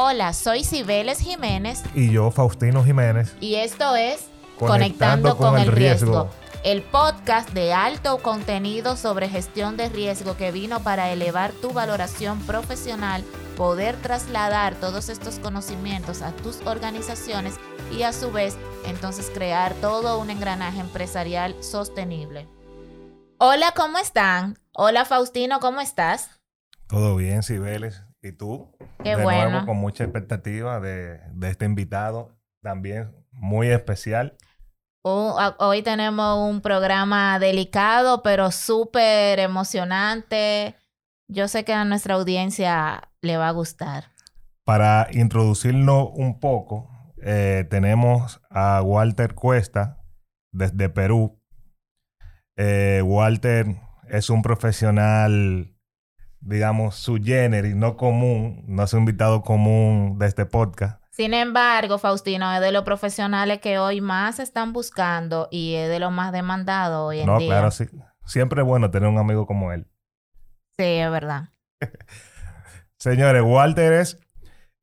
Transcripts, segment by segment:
Hola, soy Cibeles Jiménez. Y yo, Faustino Jiménez. Y esto es Conectando, con, el riesgo. El podcast de alto contenido sobre gestión de riesgo que vino para elevar tu valoración profesional, poder trasladar todos estos conocimientos a tus organizaciones y a su vez entonces crear todo un engranaje empresarial sostenible. Hola, ¿cómo están? Hola Faustino, ¿cómo estás? Todo bien, Cibeles. ¿Y tú? Qué de Nuevo, con mucha expectativa de, este invitado, también muy especial. hoy tenemos un programa delicado, pero súper emocionante. Yo sé que a nuestra audiencia le va a gustar. Para introducirnos un poco, eh, tenemos a Walter Cuesta desde Perú. Eh, Walter es un profesional digamos, su género y no común, no es un invitado común de este podcast. Sin embargo, Faustino, es de los profesionales que hoy más están buscando y es de los más demandados hoy en día. No, claro, sí. Siempre es bueno tener un amigo como él. Sí, es verdad. Señores, Walter es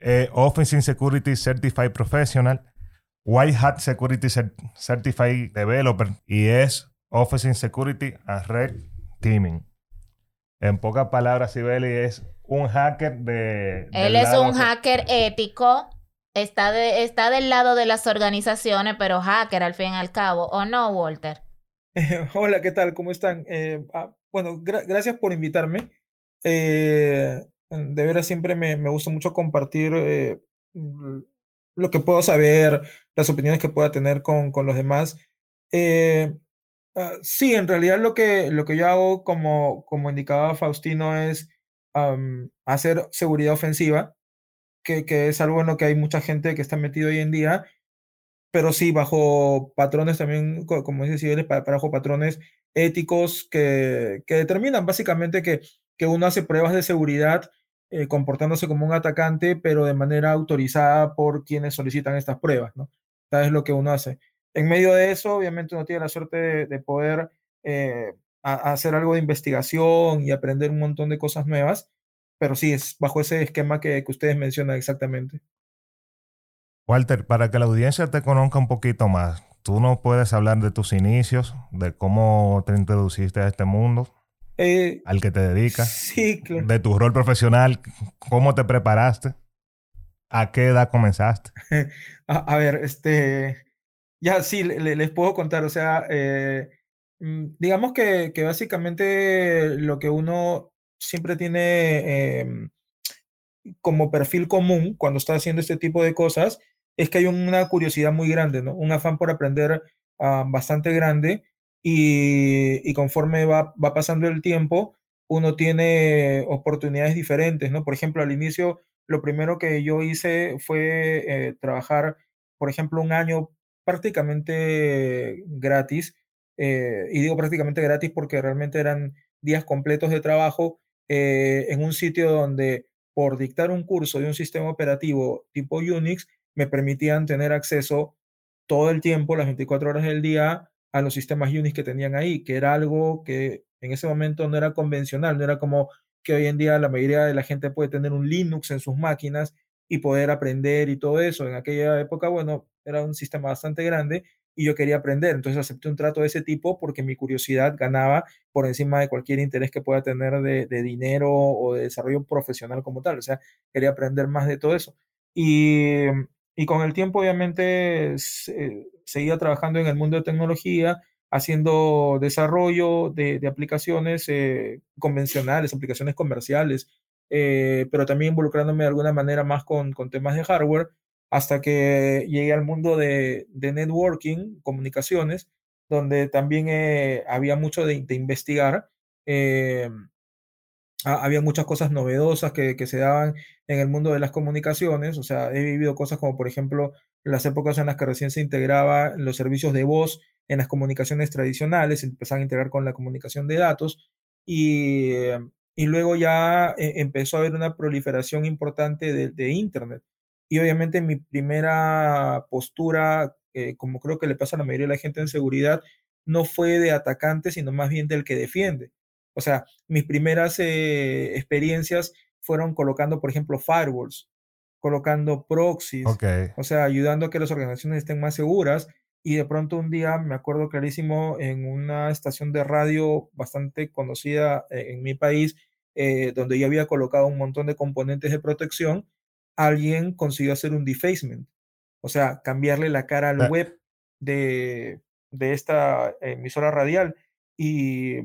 eh, Office Security Certified Professional, White Hat Security Certified Developer y es Office Security and Red Teaming. En pocas palabras, Sibeli es un hacker de... Él es un hacker ético. Está, de, está del lado de las organizaciones, pero hacker al fin y al cabo. ¿O no, Walter? hola, ¿qué tal? ¿Cómo están? Eh, ah, bueno, gracias por invitarme. Eh, de veras, siempre me, me gusta mucho compartir eh, lo que puedo saber, las opiniones que pueda tener con, con los demás. Ah, sí, en realidad lo que, lo que yo hago, como, como indicaba Faustino, es hacer seguridad ofensiva, que, que, es algo en lo que hay mucha gente que está metido hoy en día, pero sí bajo patrones también, como dice Cibeles, bajo patrones éticos que, que determinan básicamente que, que uno hace pruebas de seguridad eh, comportándose como un atacante, pero de manera autorizada por quienes solicitan estas pruebas, ¿no? es lo que uno hace. En medio de eso, obviamente uno tiene la suerte de, poder eh, hacer algo de investigación y aprender un montón de cosas nuevas, pero sí, es bajo ese esquema que, ustedes mencionan exactamente. Walter, para que la audiencia te conozca un poquito más, ¿tú no puedes hablar de tus inicios, de cómo te introduciste a este mundo? Eh, al que te dedicas. Sí, claro. De tu rol profesional, ¿cómo te preparaste? ¿A qué edad comenzaste? a, ver, este, ya, sí, les puedo contar, o sea, eh, mm, digamos que, que, básicamente lo que uno siempre tiene em, como perfil común cuando está haciendo este tipo de cosas es que hay una curiosidad muy grande, ¿no? Un afán por aprender ah, bastante grande y, y conforme va, va, pasando el tiempo, uno tiene oportunidades diferentes, ¿no? Por ejemplo, al inicio, lo primero que yo hice fue eh, trabajar, por ejemplo, un año prácticamente gratis, eh, y digo prácticamente gratis porque realmente eran días completos de trabajo eh, en un sitio donde por dictar un curso de un sistema operativo tipo Unix me permitían tener acceso todo el tiempo, las 24 horas del día, a los sistemas Unix que tenían ahí, que era algo que en ese momento no era convencional, no era como que hoy en día la mayoría de la gente puede tener un Linux en sus máquinas y poder aprender y todo eso. En aquella época, bueno, era un sistema bastante grande y yo quería aprender. Entonces acepté un trato de ese tipo porque mi curiosidad ganaba por encima de cualquier interés que pueda tener de, dinero o de desarrollo profesional como tal. O sea, quería aprender más de todo eso. Y, y con el tiempo, obviamente, seguía trabajando en el mundo de tecnología, haciendo desarrollo de, de aplicaciones eh, convencionales, aplicaciones comerciales, eh, pero también involucrándome de alguna manera más con, con temas de hardware, hasta que llegué al mundo de, de networking, comunicaciones, donde también eh, había mucho de, investigar. Eh, había muchas cosas novedosas que, que, se daban en el mundo de las comunicaciones. O sea, he vivido cosas como, por ejemplo, las épocas en las que recién se integraba los servicios de voz en las comunicaciones tradicionales, empezaban a integrar con la comunicación de datos. Y y luego ya eh, empezó a haber una proliferación importante de, Internet. Y obviamente mi primera postura, eh, como creo que le pasa a la mayoría de la gente en seguridad, no fue de atacante, sino más bien del que defiende. O sea, mis primeras eh, experiencias fueron colocando, por ejemplo, firewalls, colocando proxies, o sea, ayudando a que las organizaciones estén más seguras. Y de pronto un día, me acuerdo clarísimo, en una estación de radio bastante conocida eh, en mi país, eh, donde yo había colocado un montón de componentes de protección, alguien consiguió hacer un defacement, o sea, cambiarle la cara al web de, de esta emisora radial. Y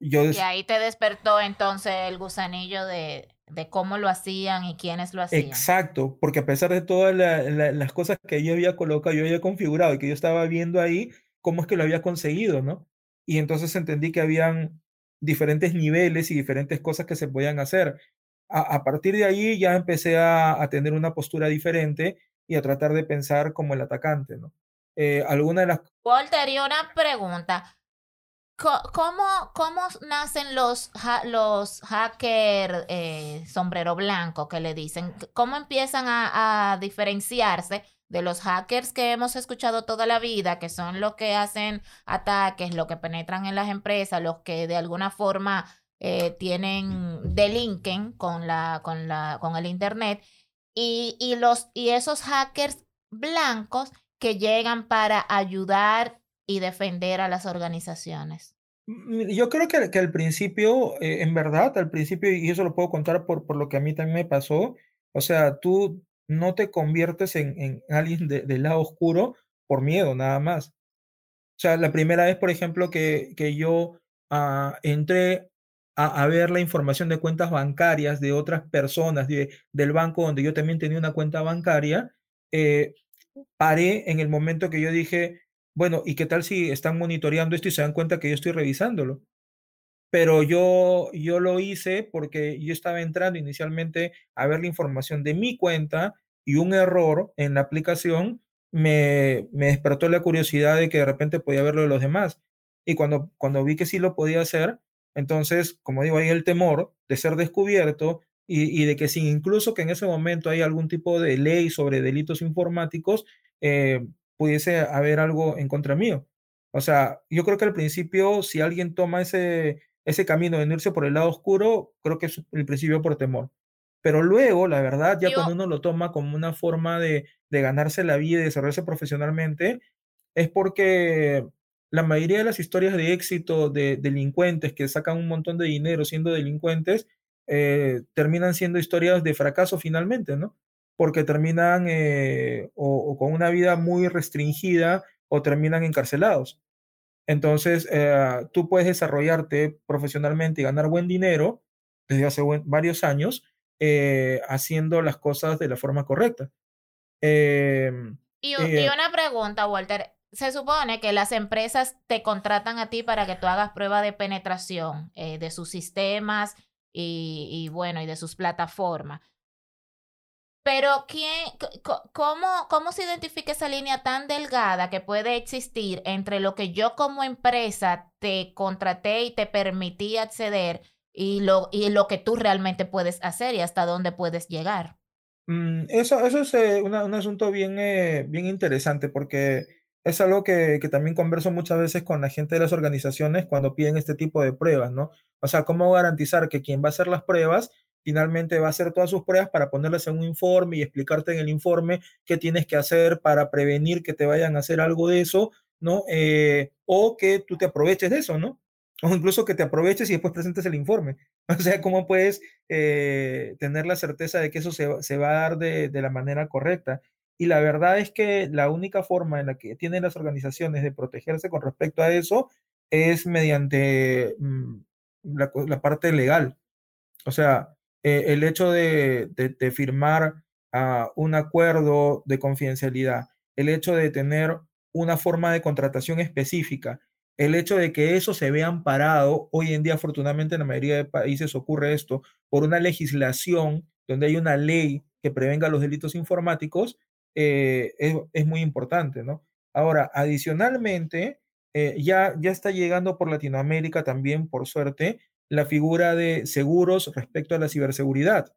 yo... Y ahí te despertó entonces el gusanillo de, de cómo lo hacían y quiénes lo hacían. Exacto, porque a pesar de todas las cosas que yo había colocado, yo había configurado y que yo estaba viendo ahí, cómo es que lo había conseguido, ¿no? Y entonces entendí que habían diferentes niveles y diferentes cosas que se podían hacer. A, partir de ahí ya empecé a, a, tener una postura diferente y a tratar de pensar como el atacante, ¿no? Eh, alguna de las... Walter, y una pregunta. ¿Cómo, cómo nacen los, los hackers eh, sombrero blanco que le dicen? ¿Cómo empiezan a, diferenciarse de los hackers que hemos escuchado toda la vida, que son los que hacen ataques, los que penetran en las empresas, los que de alguna forma eh, tienen, delinquen con, la, con, la, con el Internet, y, y, los, y esos hackers blancos que llegan para ayudar y defender a las organizaciones? Mm, yo creo que, que al principio, eh, en verdad, al principio, y eso lo puedo contar por, por lo que a mí también me pasó, o sea, tú no te conviertes en, en alguien del lado oscuro por miedo, nada más. O sea, la primera vez, por ejemplo, que, que yo ah, entré a, a, ver la información de cuentas bancarias de otras personas de, del banco donde yo también tenía una cuenta bancaria, eh, paré en el momento que yo dije, bueno, ¿y qué tal si están monitoreando esto y se dan cuenta que yo estoy revisándolo? Pero yo, yo lo hice porque yo estaba entrando inicialmente a ver la información de mi cuenta y un error en la aplicación me, me despertó la curiosidad de que de repente podía verlo de los demás. Y cuando, cuando vi que sí lo podía hacer, entonces, como digo, hay el temor de ser descubierto y, de que si incluso que en ese momento hay algún tipo de ley sobre delitos informáticos, eh, pudiese haber algo en contra mío. O sea, yo creo que al principio, si alguien toma ese, ese camino de irse por el lado oscuro, creo que es el principio por temor. Pero luego, la verdad, ya cuando uno lo toma como una forma de, de ganarse la vida y desarrollarse profesionalmente, es porque la mayoría de las historias de éxito de delincuentes que sacan un montón de dinero siendo delincuentes, eh, terminan siendo historias de fracaso finalmente, ¿no? Porque terminan eh, o, con una vida muy restringida o terminan encarcelados. Entonces, eh, tú puedes desarrollarte profesionalmente y ganar buen dinero desde hace varios años haciendo las cosas de la forma correcta. Em, y, y, una pregunta, Walter. Se supone que las empresas te contratan a ti para que tú hagas prueba de penetración de sus sistemas y, bueno, y de sus plataformas. Pero ¿quién, cómo, ¿cómo se identifica esa línea tan delgada que puede existir entre lo que yo como empresa te contraté y te permití acceder y lo, y lo que tú realmente puedes hacer y hasta dónde puedes llegar? Mm, eso, eso es eh, un asunto bien, eh, bien interesante porque es algo que, que, también converso muchas veces con la gente de las organizaciones cuando piden este tipo de pruebas, ¿no? O sea, ¿cómo garantizar que quien va a hacer las pruebas finalmente va a hacer todas sus pruebas para ponerlas en un informe y explicarte en el informe qué tienes que hacer para prevenir que te vayan a hacer algo de eso, ¿no? Eh, o que tú te aproveches de eso, ¿no? O incluso que te aproveches y después presentes el informe. O sea, ¿cómo puedes eh, tener la certeza de que eso se, se va a dar de, de la manera correcta? Y la verdad es que la única forma en la que tienen las organizaciones de protegerse con respecto a eso es mediante mm, la, parte legal. O sea, eh, el hecho de, firmar ah, un acuerdo de confidencialidad, el hecho de tener una forma de contratación específica, el hecho de que eso se vea amparado, hoy en día afortunadamente en la mayoría de países ocurre esto, por una legislación donde hay una ley que prevenga los delitos informáticos, eh, es, muy importante, ¿no? Ahora, adicionalmente, eh, ya, ya está llegando por Latinoamérica también, por suerte, la figura de seguros respecto a la ciberseguridad.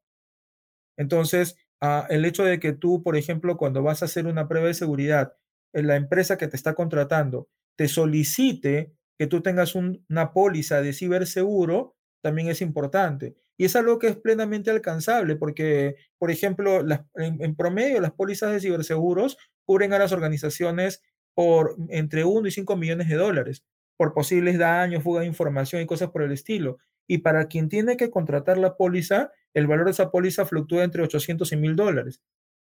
Entonces, ah, el hecho de que tú, por ejemplo, cuando vas a hacer una prueba de seguridad, en eh, la empresa que te está contratando te solicite que tú tengas una póliza de ciberseguro, también es importante. Y es algo que es plenamente alcanzable porque, por ejemplo, en, promedio las pólizas de ciberseguros cubren a las organizaciones por entre 1 y 5 millones de dólares por posibles daños, fuga de información y cosas por el estilo. Y para quien tiene que contratar la póliza, el valor de esa póliza fluctúa entre 800 y 1000 dólares.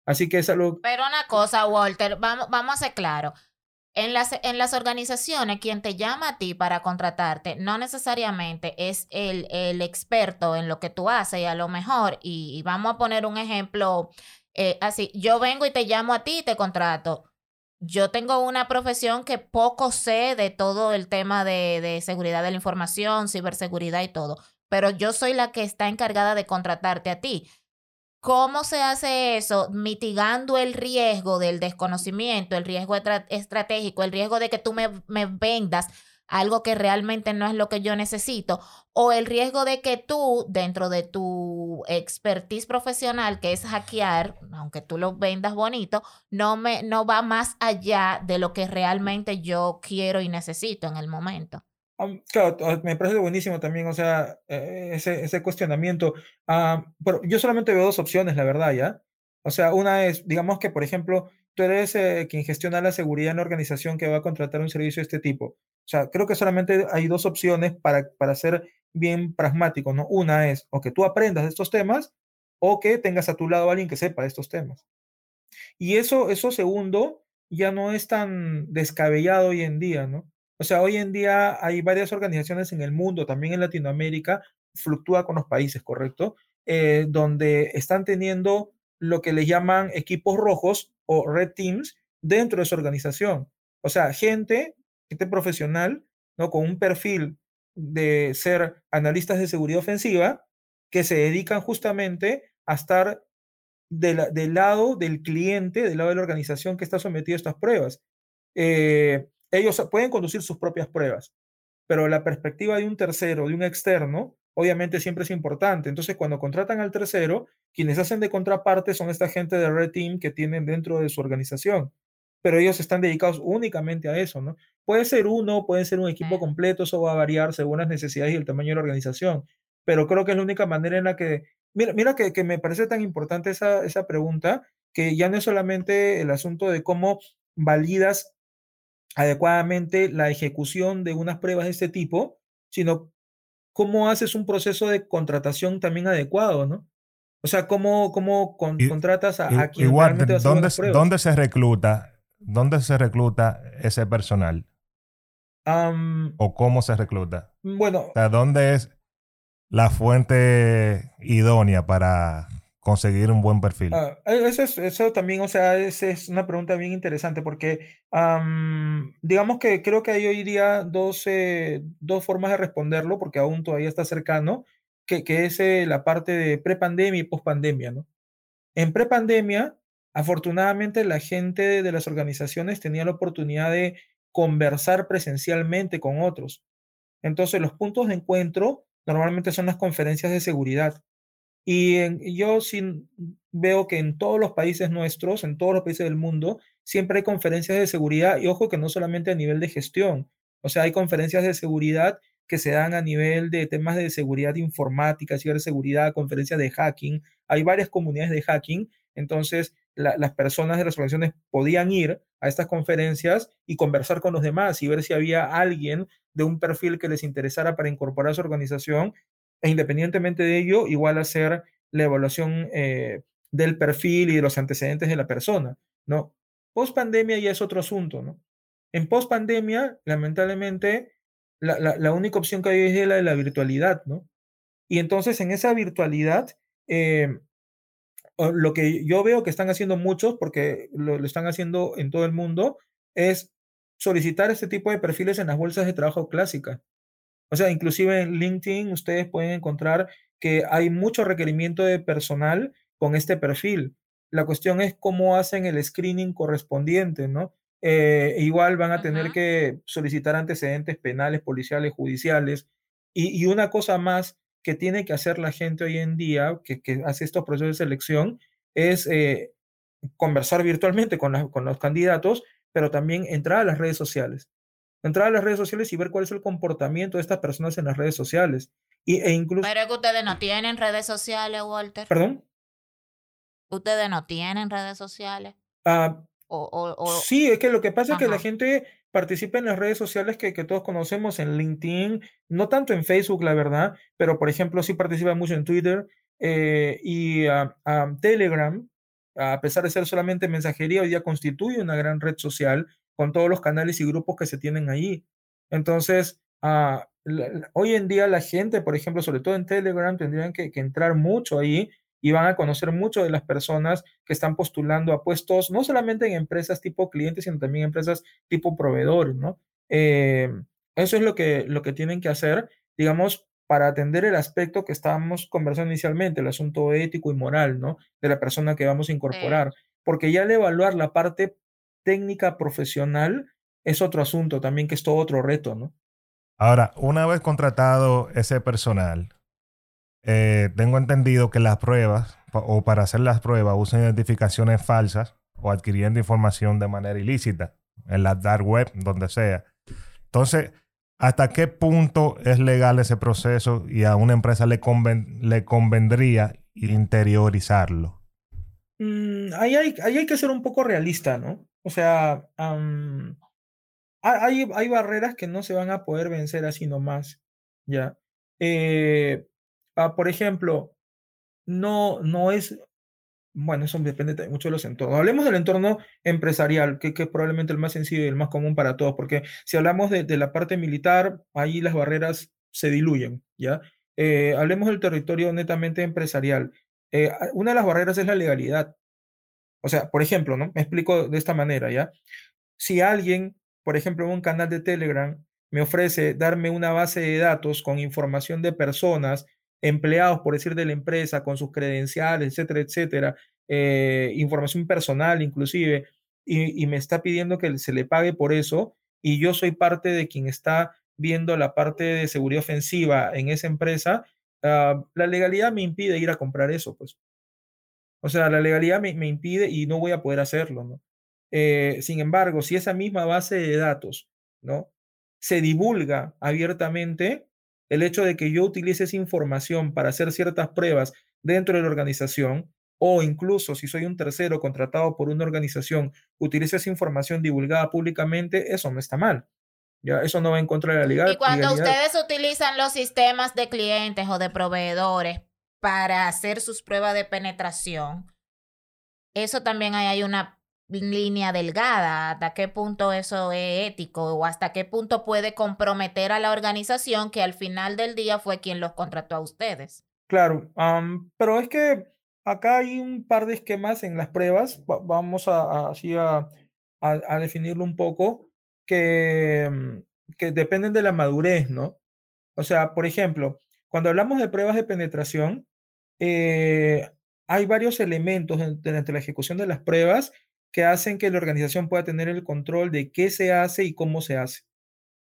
Así que es algo... Pero una cosa, Walter, vamos, vamos a ser claros. En las, en las organizaciones, quien te llama a ti para contratarte no necesariamente es el, el experto en lo que tú haces y a lo mejor, y, vamos a poner un ejemplo eh, así, yo vengo y te llamo a ti y te contrato. Yo tengo una profesión que poco sé de todo el tema de, de seguridad de la información, ciberseguridad y todo, pero yo soy la que está encargada de contratarte a ti. ¿Cómo se hace eso? Mitigando el riesgo del desconocimiento, el riesgo estratégico, el riesgo de que tú me, vendas algo que realmente no es lo que yo necesito, o el riesgo de que tú, dentro de tu expertise profesional, que es hackear, aunque tú lo vendas bonito, no, me, no va más allá de lo que realmente yo quiero y necesito en el momento. Claro, me parece buenísimo también, o sea, eh, ese, ese cuestionamiento. pero yo solamente veo dos opciones, la verdad, ¿ya? O sea, una es, digamos que, por ejemplo, tú eres eh, quien gestiona la seguridad en la organización que va a contratar un servicio de este tipo. O sea, creo que solamente hay dos opciones para, para ser bien pragmático, ¿no? Una es o que tú aprendas de estos temas o que tengas a tu lado a alguien que sepa de estos temas. Y eso, eso segundo ya no es tan descabellado hoy en día, ¿no? O sea, hoy en día hay varias organizaciones en el mundo, también en Latinoamérica, fluctúa con los países, ¿correcto? Eh, donde están teniendo lo que les llaman equipos rojos o red teams dentro de su organización. O sea, gente, gente profesional, ¿no? Con un perfil de ser analistas de seguridad ofensiva que se dedican justamente a estar del lado del cliente, del lado de la organización que está sometida a estas pruebas. Eh, ellos pueden conducir sus propias pruebas, pero la perspectiva de un tercero, de un externo, obviamente siempre es importante. Entonces, cuando contratan al tercero, quienes hacen de contraparte son esta gente de Red Team que tienen dentro de su organización, pero ellos están dedicados únicamente a eso, ¿no? Puede ser uno, puede ser un equipo completo, eso va a variar según las necesidades y el tamaño de la organización, pero creo que es la única manera en la que, mira, mira que, que me parece tan importante esa, esa pregunta, que ya no es solamente el asunto de cómo validas adecuadamente la ejecución de unas pruebas de este tipo, sino cómo haces un proceso de contratación también adecuado, ¿no? O sea, cómo, cómo contratas a, quien realmente va a ¿dónde, ¿dónde se recluta? ¿Dónde se recluta ese personal? ¿O cómo se recluta? Bueno. O ¿dónde es la fuente idónea para conseguir un buen perfil? Ah, e, eso, eso también, o sea, esa es una pregunta bien interesante porque digamos que creo que hay hoy día dos, eh, dos formas de responderlo porque aún todavía está cercano, que, que es eh, la parte de prepandemia y pospandemia, ¿no? En prepandemia, afortunadamente la gente de las organizaciones tenía la oportunidad de conversar presencialmente con otros. Entonces, los puntos de encuentro normalmente son las conferencias de seguridad. Y yo sí veo que en todos los países nuestros, en todos los países del mundo, siempre hay conferencias de seguridad y ojo que no solamente a nivel de gestión, o sea, hay conferencias de seguridad que se dan a nivel de temas de seguridad informática, ciberseguridad, conferencias de hacking, hay varias comunidades de hacking, entonces las personas de las organizaciones podían ir a estas conferencias y conversar con los demás y ver si había alguien de un perfil que les interesara para incorporar a su organización e independientemente de ello, igual hacer la evaluación eh, del perfil y de los antecedentes de la persona, ¿no? Post pandemia ya es otro asunto, ¿no? En post pandemia, lamentablemente, la, única opción que hay es la de la virtualidad, ¿no? Y entonces en esa virtualidad, eh, lo que yo veo que están haciendo muchos, porque lo, lo, están haciendo en todo el mundo, es solicitar este tipo de perfiles en las bolsas de trabajo clásicas. O sea, inclusive en LinkedIn ustedes pueden encontrar que hay mucho requerimiento de personal con este perfil. La cuestión es cómo hacen el screening correspondiente, ¿no? Eh, igual van a tener que solicitar antecedentes penales, policiales, judiciales. Y, una cosa más que tiene que hacer la gente hoy en día, que, hace estos procesos de selección, es eh, conversar virtualmente con, con los candidatos, pero también entrar a las redes sociales entrar a las redes sociales y ver cuál es el comportamiento de estas personas en las redes sociales. Y, e incluso... Pero es que ustedes no tienen redes sociales, Walter. ¿Perdón? Ustedes no tienen redes sociales. Ah, o, o, sí, es que lo que pasa es que la gente participa en las redes sociales que, todos conocemos, en LinkedIn, no tanto en Facebook, la verdad, pero por ejemplo sí participa mucho en Twitter eh, y uh, Telegram, a pesar de ser solamente mensajería, hoy día constituye una gran red social con todos los canales y grupos que se tienen ahí. Entonces, uh, hoy en día la gente, por ejemplo, sobre todo en Telegram, tendrían que, que entrar mucho ahí y van a conocer mucho de las personas que están postulando a puestos, no solamente en empresas tipo clientes, sino también empresas tipo proveedores, ¿no? Eh, eso es lo que, lo que tienen que hacer, digamos, para atender el aspecto que estábamos conversando inicialmente, el asunto ético y moral, ¿no? De la persona que vamos a incorporar. Porque ya al evaluar la parte técnica profesional es otro asunto también, que es todo otro reto, ¿no? Ahora, una vez contratado ese personal, eh, tengo entendido que las pruebas, o para hacer las pruebas, usan identificaciones falsas o adquiriendo información de manera ilícita en la dark web, donde sea. Entonces, ¿hasta qué punto es legal ese proceso y a una empresa le, convendría interiorizarlo? Mm, ahí, hay, hay, que ser un poco realista, ¿no? O sea, hay, hay, barreras que no se van a poder vencer así nomás, ¿ya? Eh, Ah, por ejemplo, no, no es, bueno, eso depende mucho de los entornos. Hablemos del entorno empresarial, que, que, es probablemente el más sencillo y el más común para todos, porque si hablamos de, de la parte militar, ahí las barreras se diluyen, ¿ya? Eh, hablemos del territorio netamente empresarial. Eh, una de las barreras es la legalidad. O sea, por ejemplo, ¿no? Me explico de esta manera, ¿ya? Si alguien, por ejemplo, en un canal de Telegram me ofrece darme una base de datos con información de personas empleados, por decir, de la empresa, con sus credenciales, etcétera, etcétera, eh, información personal inclusive, y, me está pidiendo que se le pague por eso, y yo soy parte de quien está viendo la parte de seguridad ofensiva en esa empresa, ah, la legalidad me impide ir a comprar eso, pues. O sea, la legalidad me, me impide y no voy a poder hacerlo, ¿no? Eh, sin embargo, si esa misma base de datos, ¿no? Se divulga abiertamente, el hecho de que yo utilice esa información para hacer ciertas pruebas dentro de la organización o incluso si soy un tercero contratado por una organización, utilice esa información divulgada públicamente, eso no está mal. Ya, eso no va en contra de la legalidad. Y cuando ustedes utilizan los sistemas de clientes o de proveedores para hacer sus pruebas de penetración, eso también hay una línea delgada, hasta qué punto eso es ético o hasta qué punto puede comprometer a la organización que al final del día fue quien los contrató a ustedes. Claro, pero es que acá hay un par de esquemas en las pruebas, vamos a, así a, a, definirlo un poco, que, mm, que dependen de la madurez, ¿no? O sea, por ejemplo, cuando hablamos de pruebas de penetración, eh, hay varios elementos durante la ejecución de las pruebas que hacen que la organización pueda tener el control de qué se hace y cómo se hace.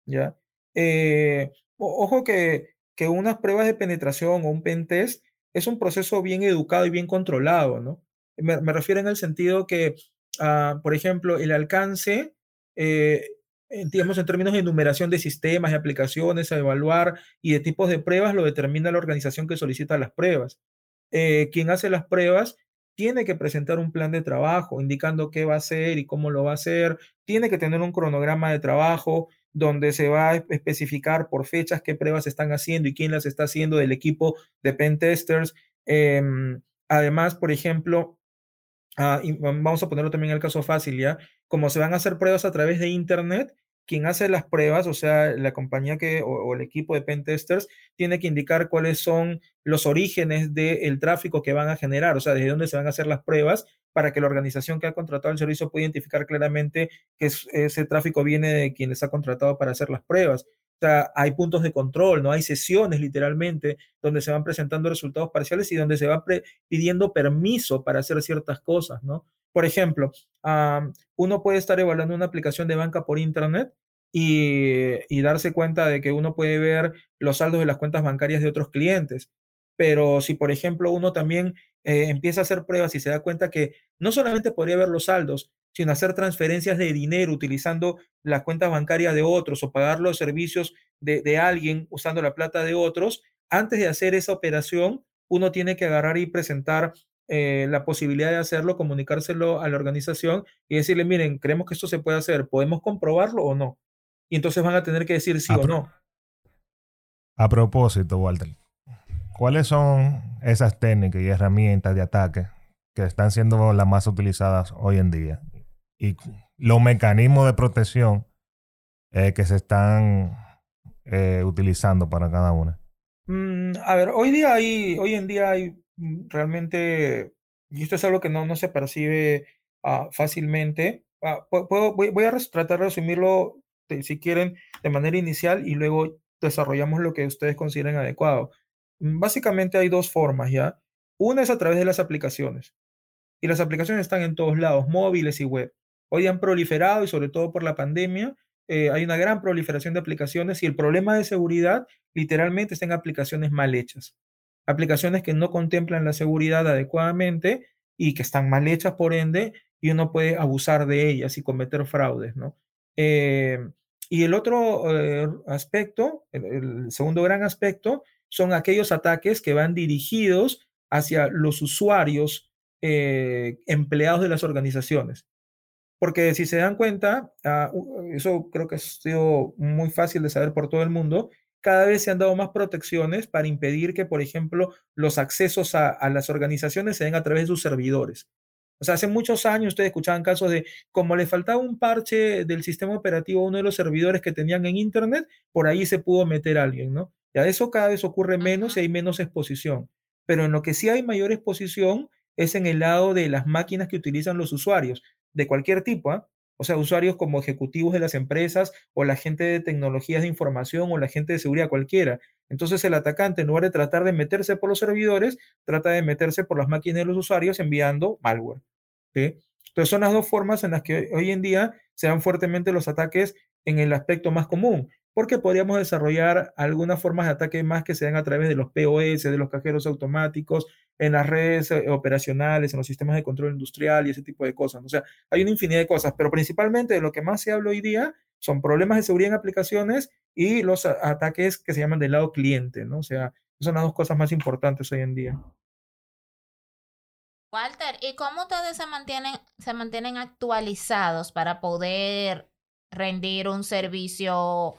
¿ya? Eh, ojo que, que unas pruebas de penetración o un pentest es un proceso bien educado y bien controlado, ¿no? Me, refiero en el sentido que, ah, por ejemplo, el alcance, eh, digamos, en términos de enumeración de sistemas, de aplicaciones a evaluar y de tipos de pruebas, lo determina la organización que solicita las pruebas. Eh, quien hace las pruebas tiene que presentar un plan de trabajo indicando qué va a hacer y cómo lo va a hacer, tiene que tener un cronograma de trabajo donde se va a especificar por fechas qué pruebas están haciendo y quién las está haciendo del equipo de pen testers. Em, además, por ejemplo, ah, vamos a ponerlo también en el caso fácil, ¿ya? Como se van a hacer pruebas a través de Internet, quien hace las pruebas, o sea, la compañía que, o, el equipo de pentesters, tiene que indicar cuáles son los orígenes del tráfico que van a generar, o sea, desde dónde se van a hacer las pruebas para que la organización que ha contratado el servicio pueda identificar claramente que ese tráfico viene de quien les ha contratado para hacer las pruebas. O sea, hay puntos de control, ¿no? Hay sesiones literalmente donde se van presentando resultados parciales y donde se va pidiendo permiso para hacer ciertas cosas, ¿no? Por ejemplo, uno puede estar evaluando una aplicación de banca por Internet y, darse cuenta de que uno puede ver los saldos de las cuentas bancarias de otros clientes. Pero si, por ejemplo, uno también eh, empieza a hacer pruebas y se da cuenta que no solamente podría ver los saldos, sino hacer transferencias de dinero utilizando las cuentas bancarias de otros o pagar los servicios de, de alguien usando la plata de otros, antes de hacer esa operación, uno tiene que agarrar y presentar eh, la posibilidad de hacerlo, comunicárselo a la organización y decirle, miren, creemos que esto se puede hacer, ¿podemos comprobarlo o no? Y entonces van a tener que decir sí o no. A propósito, Walter, ¿cuáles son esas técnicas y herramientas de ataque que están siendo las más utilizadas hoy en día? Y los mecanismos de protección eh, que se están eh, utilizando para cada una. Mm, a ver, hoy día hay, hoy en día hay realmente, y esto es algo que no, no se percibe ah, fácilmente. Ah, puedo, voy, a tratar de resumirlo, si quieren, de manera inicial y luego desarrollamos lo que ustedes consideren adecuado. Mm, básicamente hay dos formas, ¿ya? Una es a través de las aplicaciones. Y las aplicaciones están en todos lados, móviles y web. Hoy han proliferado y sobre todo por la pandemia, eh, hay una gran proliferación de aplicaciones y el problema de seguridad literalmente está en aplicaciones mal hechas. Aplicaciones que no contemplan la seguridad adecuadamente y que están mal hechas por ende y uno puede abusar de ellas y cometer fraudes, ¿no? Eh, y el otro eh, aspecto, el, segundo gran aspecto, son aquellos ataques que van dirigidos hacia los usuarios empleados de las organizaciones. Porque si se dan cuenta, ah, eso creo que ha sido muy fácil de saber por todo el mundo, cada vez se han dado más protecciones para impedir que, por ejemplo, los accesos a, las organizaciones se den a través de sus servidores. O sea, hace muchos años ustedes escuchaban casos de como le faltaba un parche del sistema operativo a uno de los servidores que tenían en Internet, por ahí se pudo meter alguien, ¿no? Ya eso cada vez ocurre menos y hay menos exposición. Pero en lo que sí hay mayor exposición es en el lado de las máquinas que utilizan los usuarios de cualquier tipo, ¿ah? O sea, usuarios como ejecutivos de las empresas o la gente de tecnologías de información o la gente de seguridad cualquiera. Entonces el atacante, en lugar de tratar de meterse por los servidores, trata de meterse por las máquinas de los usuarios enviando malware. Entonces son las dos formas en las que hoy en día se dan fuertemente los ataques en el aspecto más común porque podríamos desarrollar algunas formas de ataque más que se den a través de los POS, de los cajeros automáticos, en las redes eh, operacionales, en los sistemas de control industrial y ese tipo de cosas. O sea, hay una infinidad de cosas, pero principalmente de lo que más se habla hoy día son problemas de seguridad en aplicaciones y los ataques que se llaman del lado cliente, ¿no? O sea, son las dos cosas más importantes hoy en día. Walter, ¿y cómo ustedes se mantienen, se mantienen actualizados para poder rendir un servicio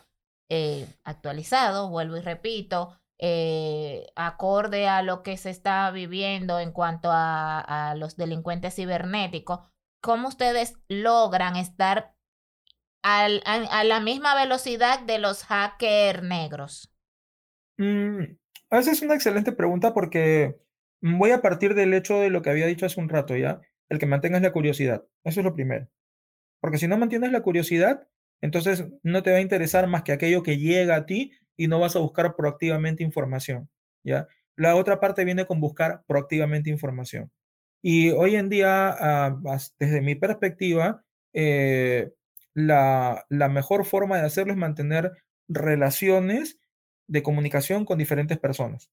eh, actualizado, vuelvo y repito, eh, acorde a lo que se está viviendo en cuanto a, los delincuentes cibernéticos, ¿cómo ustedes logran estar a, la misma velocidad de los hackers negros? Mm, esa es una excelente pregunta porque voy a partir del hecho de lo que había dicho hace un rato ya, el que mantengas la curiosidad. Eso es lo primero. Porque si no mantienes la curiosidad, entonces no te va a interesar más que aquello que llega a ti y no vas a buscar proactivamente información, ¿ya? La otra parte viene con buscar proactivamente información. Y hoy en día, ah, desde mi perspectiva, eh, la, la mejor forma de hacerlo es mantener relaciones de comunicación con diferentes personas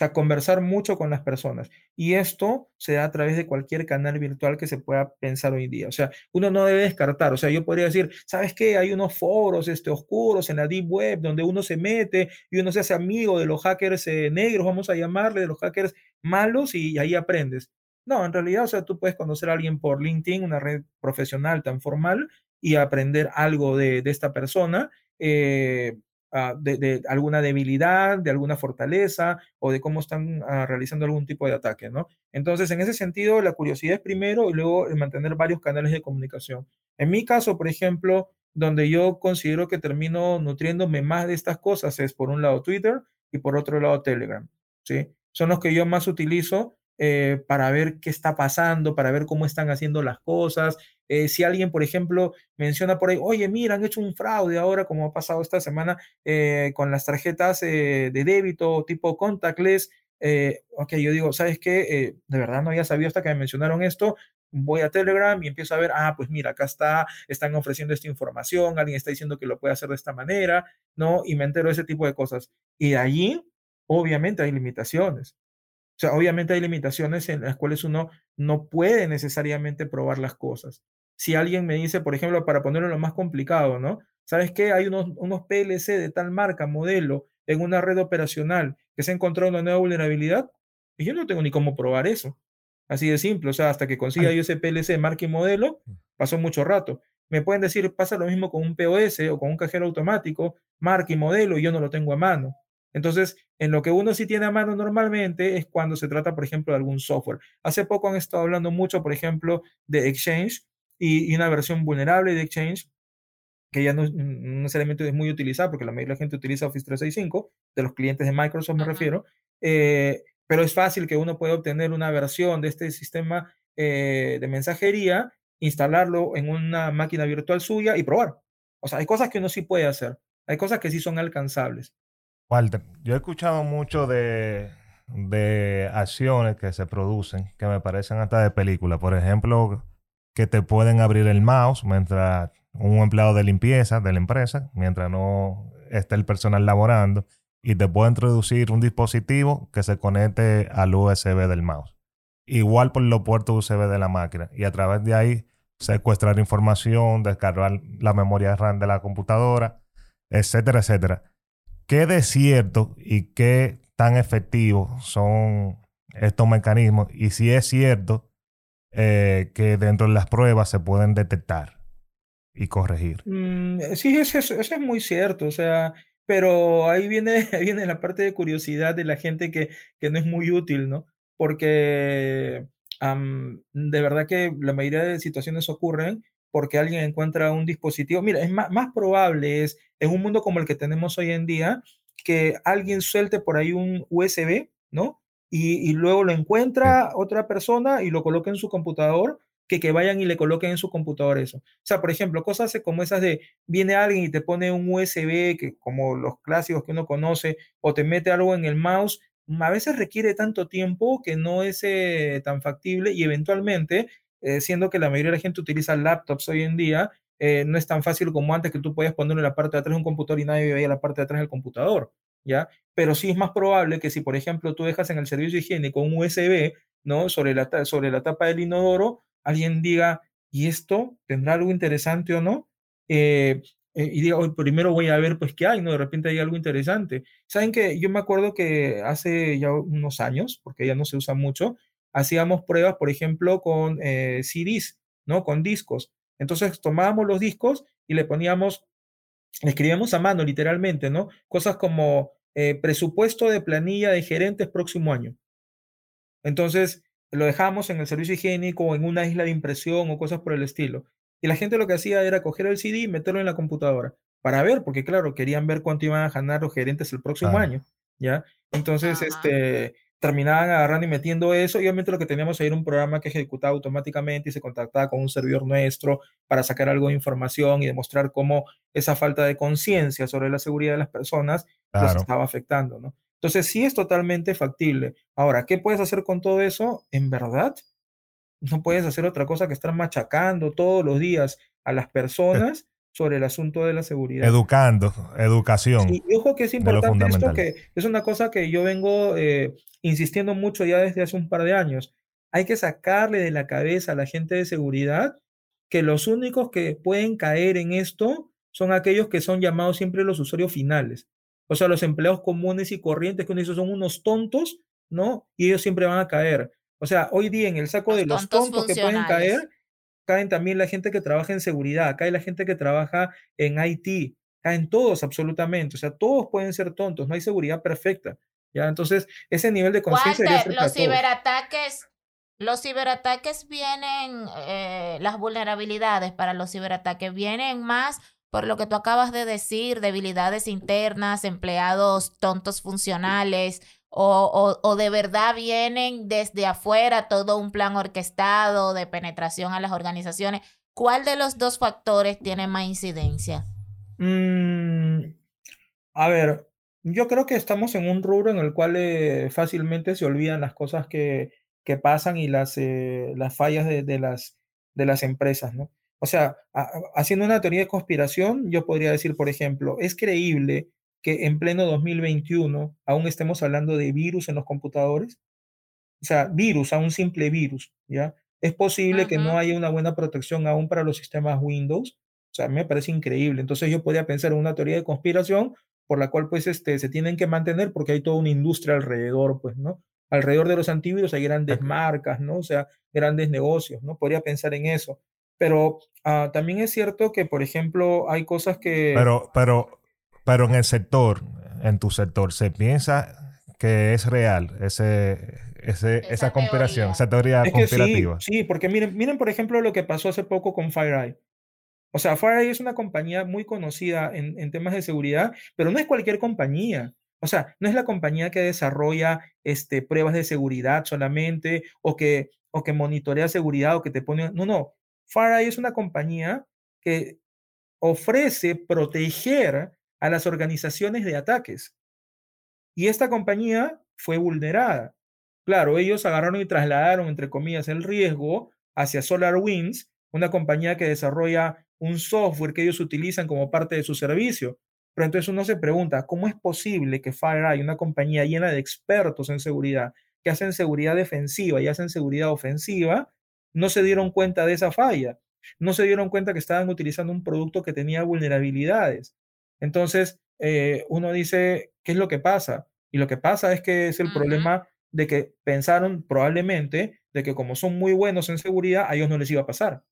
sea, conversar mucho con las personas. Y esto se da a través de cualquier canal virtual que se pueda pensar hoy día. O sea, uno no debe descartar. O sea, yo podría decir, ¿sabes qué? Hay unos foros este, oscuros en la Deep Web donde uno se mete y uno se hace amigo de los hackers eh, negros, vamos a llamarle, de los hackers malos y ahí aprendes. No, en realidad, o sea, tú puedes conocer a alguien por LinkedIn, una red profesional tan formal, y aprender algo de, de esta persona. Eh, Ah, de, alguna debilidad, de alguna fortaleza o de cómo están ah, realizando algún tipo de ataque, ¿no? Entonces, en ese sentido, la curiosidad es primero y luego mantener varios canales de comunicación. En mi caso, por ejemplo, donde yo considero que termino nutriéndome más de estas cosas es por un lado Twitter y por otro lado Telegram, ¿sí? Son los que yo más utilizo eh, para ver qué está pasando, para ver cómo están haciendo las cosas. Eh, si alguien, por ejemplo, menciona por ahí, oye, mira, han hecho un fraude ahora, como ha pasado esta semana eh, con las tarjetas de débito tipo contactless. ok, yo digo, ¿sabes qué? de verdad no había sabido hasta que me mencionaron esto. Voy a Telegram y empiezo a ver, ah, pues mira, acá está, están ofreciendo esta información, alguien está diciendo que lo puede hacer de esta manera, ¿no? Y me entero de ese tipo de cosas. Y allí, obviamente, hay limitaciones. O sea, obviamente hay limitaciones en las cuales uno no puede necesariamente probar las cosas. Si alguien me dice, por ejemplo, para ponerlo lo más complicado, ¿no? ¿Sabes qué? Hay unos, unos PLC de tal marca, modelo, en una red operacional que se ha encontrado una nueva vulnerabilidad, y yo no tengo ni cómo probar eso. Así de simple, o sea, hasta que consiga yo ese PLC marca y modelo, pasó mucho rato. Me pueden decir, pasa lo mismo con un POS o con un cajero automático, marca y modelo, y yo no lo tengo a mano. Entonces, en lo que uno sí tiene a mano normalmente es cuando se trata, por ejemplo, de algún software. Hace poco han estado hablando mucho, por ejemplo, de Exchange y, una versión vulnerable de Exchange que ya no, necesariamente es muy utilizada, porque la mayoría de la gente utiliza Office 365, de los clientes de Microsoft me refiero, eh, pero es fácil que uno pueda obtener una versión de este sistema eh, de mensajería, instalarlo en una máquina virtual suya y probar. O sea, hay cosas que uno sí puede hacer, hay cosas que sí son alcanzables. Walter, yo he escuchado mucho de, de acciones que se producen que me parecen hasta de película. Por ejemplo, que te pueden abrir el mouse mientras un empleado de limpieza de la empresa, mientras no esté el personal laborando, y te puede introducir un dispositivo que se conecte al USB del mouse. Igual por los puertos USB de la máquina. Y a través de ahí secuestrar información, descargar la memoria RAM de la computadora, etcétera, etcétera. ¿Qué de cierto y qué tan efectivos son estos mecanismos? Y si es cierto eh, que dentro de las pruebas se pueden detectar y corregir. Mm, sí, eso, es muy cierto, o sea, pero ahí viene, viene la parte de curiosidad de la gente que, que no es muy útil, ¿no? Porque de verdad que la mayoría de situaciones ocurren porque alguien encuentra un dispositivo. Mira, es más, probable es en un mundo como el que tenemos hoy en día que alguien suelte por ahí un USB, ¿no? Y, y luego lo encuentra otra persona y lo coloque en su computador que, que vayan y le coloquen en su computador eso. O sea, por ejemplo, cosas como esas de viene alguien y te pone un USB, que como los clásicos que uno conoce, o te mete algo en el mouse, a veces requiere tanto tiempo que no es eh, tan factible y eventualmente, eh, siendo que la mayoría de la gente utiliza laptops hoy en día, eh, no es tan fácil como antes que tú podías ponerlo en la parte de atrás de un computador y nadie veía la parte de atrás del computador, ¿ya? Pero sí es más probable que si, por ejemplo, tú dejas en el servicio higiénico un USB, ¿no? Sobre la, sobre la tapa del inodoro, alguien diga, ¿y esto tendrá algo interesante o no? Eh, eh, y diga, hoy primero voy a ver pues qué hay, ¿no? De repente hay algo interesante. Saben que yo me acuerdo que hace ya unos años, porque ya no se usa mucho, hacíamos pruebas, por ejemplo, con eh, CDs, ¿no? Con discos. Entonces tomábamos los discos y le poníamos, escribíamos a mano literalmente, ¿no? Cosas como presupuesto de planilla de gerentes próximo año. Entonces, lo dejamos en el servicio higiénico o en una isla de impresión o cosas por el estilo. Y la gente lo que hacía era coger el CD y meterlo en la computadora para ver, porque claro, querían ver cuánto iban a ganar los gerentes el próximo año, ¿ya? Entonces, este, terminaban agarrando y metiendo eso, y obviamente lo que teníamos era un programa que ejecutaba automáticamente y se contactaba con un servidor nuestro para sacar algo de información y demostrar cómo esa falta de conciencia sobre la seguridad de las personas los estaba afectando, ¿no? Entonces, sí es totalmente factible. Ahora, ¿qué puedes hacer con todo eso? En verdad, no puedes hacer otra cosa que estar machacando todos los días a las personas sobre el asunto de la seguridad. Educando, educación. y ojo que es importante esto, que es una cosa que yo vengo eh, insistiendo mucho ya desde hace un par de años. Hay que sacarle de la cabeza a la gente de seguridad que los únicos que pueden caer en esto son aquellos que son llamados siempre los usuarios finales. O sea, los empleados comunes y corrientes que uno dice son unos tontos, ¿no? Y ellos siempre van a caer. O sea, hoy día en el saco de los tontos, que pueden caer, caen también la gente que trabaja en seguridad, cae la gente que trabaja en IT, caen todos absolutamente. O sea, todos pueden ser tontos, no hay seguridad perfecta. ¿ya? Entonces, ese nivel de conciencia... Los ciberataques los ciberataques vienen, eh, las vulnerabilidades para los ciberataques vienen más por lo que tú acabas de decir, debilidades internas, empleados tontos funcionales, o, o, de verdad vienen desde afuera todo un plan orquestado de penetración a las organizaciones. ¿Cuál de los dos factores tiene más incidencia? Mm, a ver, yo creo que estamos en un rubro en el cual eh, fácilmente se olvidan las cosas que, que pasan y las, eh, las fallas de, de, las, de las empresas, ¿no? O sea, haciendo una teoría de conspiración, yo podría decir, por ejemplo, es creíble que en pleno 2021 aún estemos hablando de virus en los computadores. O sea, virus, a un simple virus, ¿ya? Es posible que no haya una buena protección aún para los sistemas Windows. O sea, me parece increíble. Entonces yo podría pensar en una teoría de conspiración por la cual pues este, se tienen que mantener porque hay toda una industria alrededor, pues, ¿no? Alrededor de los antivirus hay grandes marcas, ¿no? O sea, grandes negocios, ¿no? Podría pensar en eso. Pero ah, también es cierto que, por ejemplo, hay cosas que... Pero, pero, pero en el sector, en tu sector, ¿se piensa que es real ese, ese esa, conspiración, esa teoría conspirativa? Sí, sí, porque miren, miren, por ejemplo, lo que pasó hace poco con FireEye. O sea, FireEye es una compañía muy conocida en, temas de seguridad, pero no es cualquier compañía. O sea, no es la compañía que desarrolla este, pruebas de seguridad solamente o que, o que monitorea seguridad o que te pone... No, no. FireEye es una compañía que ofrece proteger a las organizaciones de ataques. Y esta compañía fue vulnerada. Claro, ellos agarraron y trasladaron, entre comillas, el riesgo hacia SolarWinds, una compañía que desarrolla un software que ellos utilizan como parte de su servicio. Pero entonces uno se pregunta, ¿cómo es posible que FireEye, una compañía llena de expertos en seguridad, que hacen seguridad defensiva y hacen seguridad ofensiva, no se dieron cuenta de esa falla? No se dieron cuenta que estaban utilizando un producto que tenía vulnerabilidades. Entonces, eh, uno dice, ¿qué es lo que pasa? Y lo que pasa es que es el problema de que pensaron probablemente de que como son muy buenos en seguridad, a ellos no les iba a pasar,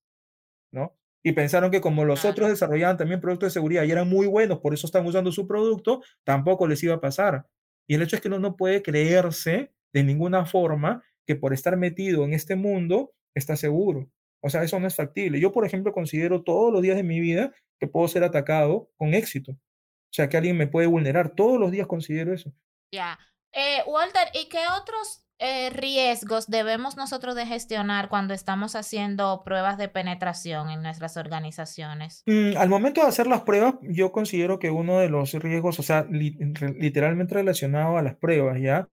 ¿no? y pensaron que como los otros desarrollaban también productos de seguridad y eran muy buenos, por eso están usando su producto, tampoco les iba a pasar. Y el hecho es que uno no puede creerse de ninguna forma que por estar metido en este mundo está seguro. O sea, eso no es factible. Yo, por ejemplo, considero todos los días de mi vida que puedo ser atacado con éxito. O sea, que alguien me puede vulnerar. Todos los días considero eso. Ya. Eh, Walter, ¿y qué otros eh, riesgos debemos nosotros de gestionar cuando estamos haciendo pruebas de penetración en nuestras organizaciones? Mm, al momento de hacer las pruebas, yo considero que uno de los riesgos, o sea, literalmente relacionado a las pruebas, ¿ya?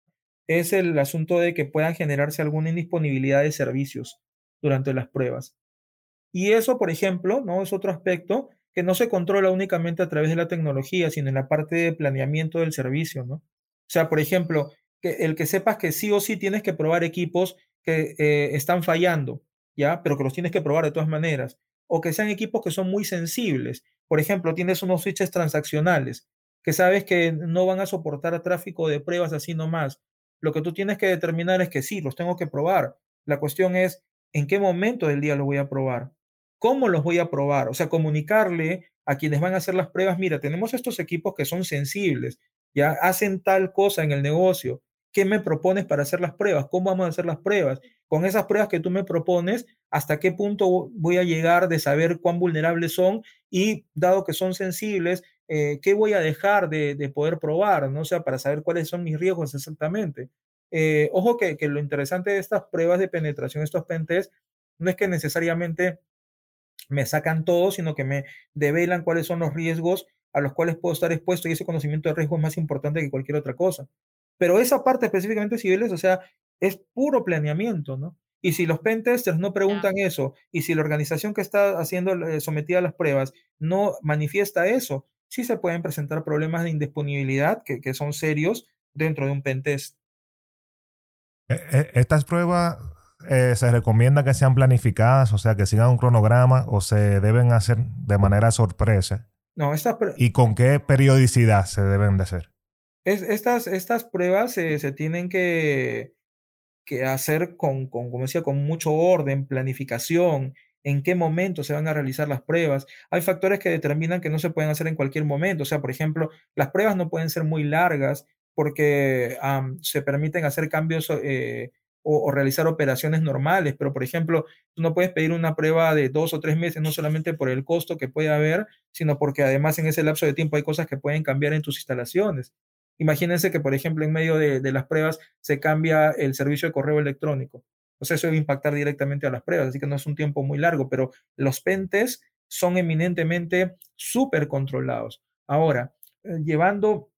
Es el asunto de que puedan generarse alguna indisponibilidad de servicios durante las pruebas. Y eso, por ejemplo, ¿no? Es otro aspecto que no se controla únicamente a través de la tecnología, sino en la parte de planeamiento del servicio, ¿no? O sea, por ejemplo, el que sepas que sí o sí tienes que probar equipos que eh, están fallando, ¿ya? Pero que los tienes que probar de todas maneras. O que sean equipos que son muy sensibles. Por ejemplo, tienes unos switches transaccionales que sabes que no van a soportar tráfico de pruebas así nomás. Lo que tú tienes que determinar es que sí, los tengo que probar. La cuestión es, ¿en qué momento del día los voy a probar? ¿Cómo los voy a probar? O sea, comunicarle a quienes van a hacer las pruebas, mira, tenemos estos equipos que son sensibles, ya hacen tal cosa en el negocio, ¿Qué me propones para hacer las pruebas? ¿Cómo vamos a hacer las pruebas? Con esas pruebas que tú me propones, ¿hasta qué punto voy a llegar de saber cuán vulnerables son? Y dado que son sensibles, eh, ¿qué voy a dejar de, poder probar? ¿no? O sea, para saber cuáles son mis riesgos exactamente. Eh, ojo que, que, lo interesante de estas pruebas de penetración, estos pentes, no es que necesariamente me sacan todo, sino que me develan cuáles son los riesgos a los cuales puedo estar expuesto y ese conocimiento de riesgo es más importante que cualquier otra cosa. Pero esa parte específicamente civiles, o sea, es puro planeamiento, ¿no? Y si los pentesters no preguntan eso, y si la organización que está haciendo eh, sometida a las pruebas no manifiesta eso, sí se pueden presentar problemas de indisponibilidad que, que son serios dentro de un pentest. E, e, estas pruebas eh, se recomienda que sean planificadas, o sea, que sigan un cronograma o se deben hacer de manera sorpresa. No, estas ¿Y con qué periodicidad se deben de hacer? estas, estas pruebas se tienen que, que hacer con, con, como decía, con mucho orden, planificación, en qué momento se van a realizar las pruebas. Hay factores que determinan que no se pueden hacer en cualquier momento. O sea, por ejemplo, las pruebas no pueden ser muy largas porque se permiten hacer cambios eh, o, realizar operaciones normales, pero por ejemplo, tú no puedes pedir una prueba de dos o tres meses, no solamente por el costo que puede haber, sino porque además en ese lapso de tiempo hay cosas que pueden cambiar en tus instalaciones. Imagínense que, por ejemplo, en medio de, las pruebas se cambia el servicio de correo electrónico. Sea, eso debe impactar directamente a las pruebas, así que no es un tiempo muy largo, pero los pentes son eminentemente súper controlados. Ahora, eh, llevando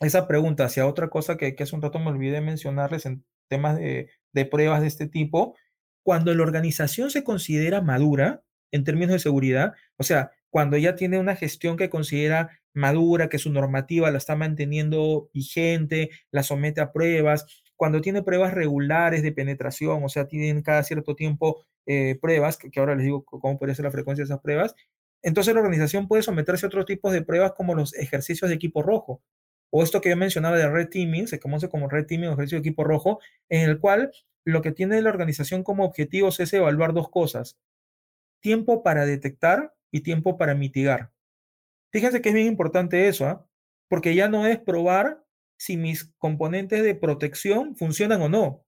esa pregunta hacia otra cosa que, hace un rato me olvidé mencionarles en temas de, pruebas de este tipo, cuando la organización se considera madura en términos de seguridad, o sea, cuando ya tiene una gestión que considera madura, que su normativa la está manteniendo vigente, la somete a pruebas, cuando tiene pruebas regulares de penetración, o sea, tienen cada cierto tiempo eh, pruebas, que, ahora les digo cómo puede ser la frecuencia de esas pruebas, entonces la organización puede someterse a otros tipos de pruebas como los ejercicios de equipo rojo, o esto que yo mencionaba de red teaming, se conoce como red teaming o ejercicio de equipo rojo, en el cual lo que tiene la organización como objetivos es evaluar dos cosas, tiempo para detectar y tiempo para mitigar. Fíjense que es bien importante eso, ¿ah? porque ya no es probar si mis componentes de protección funcionan o no.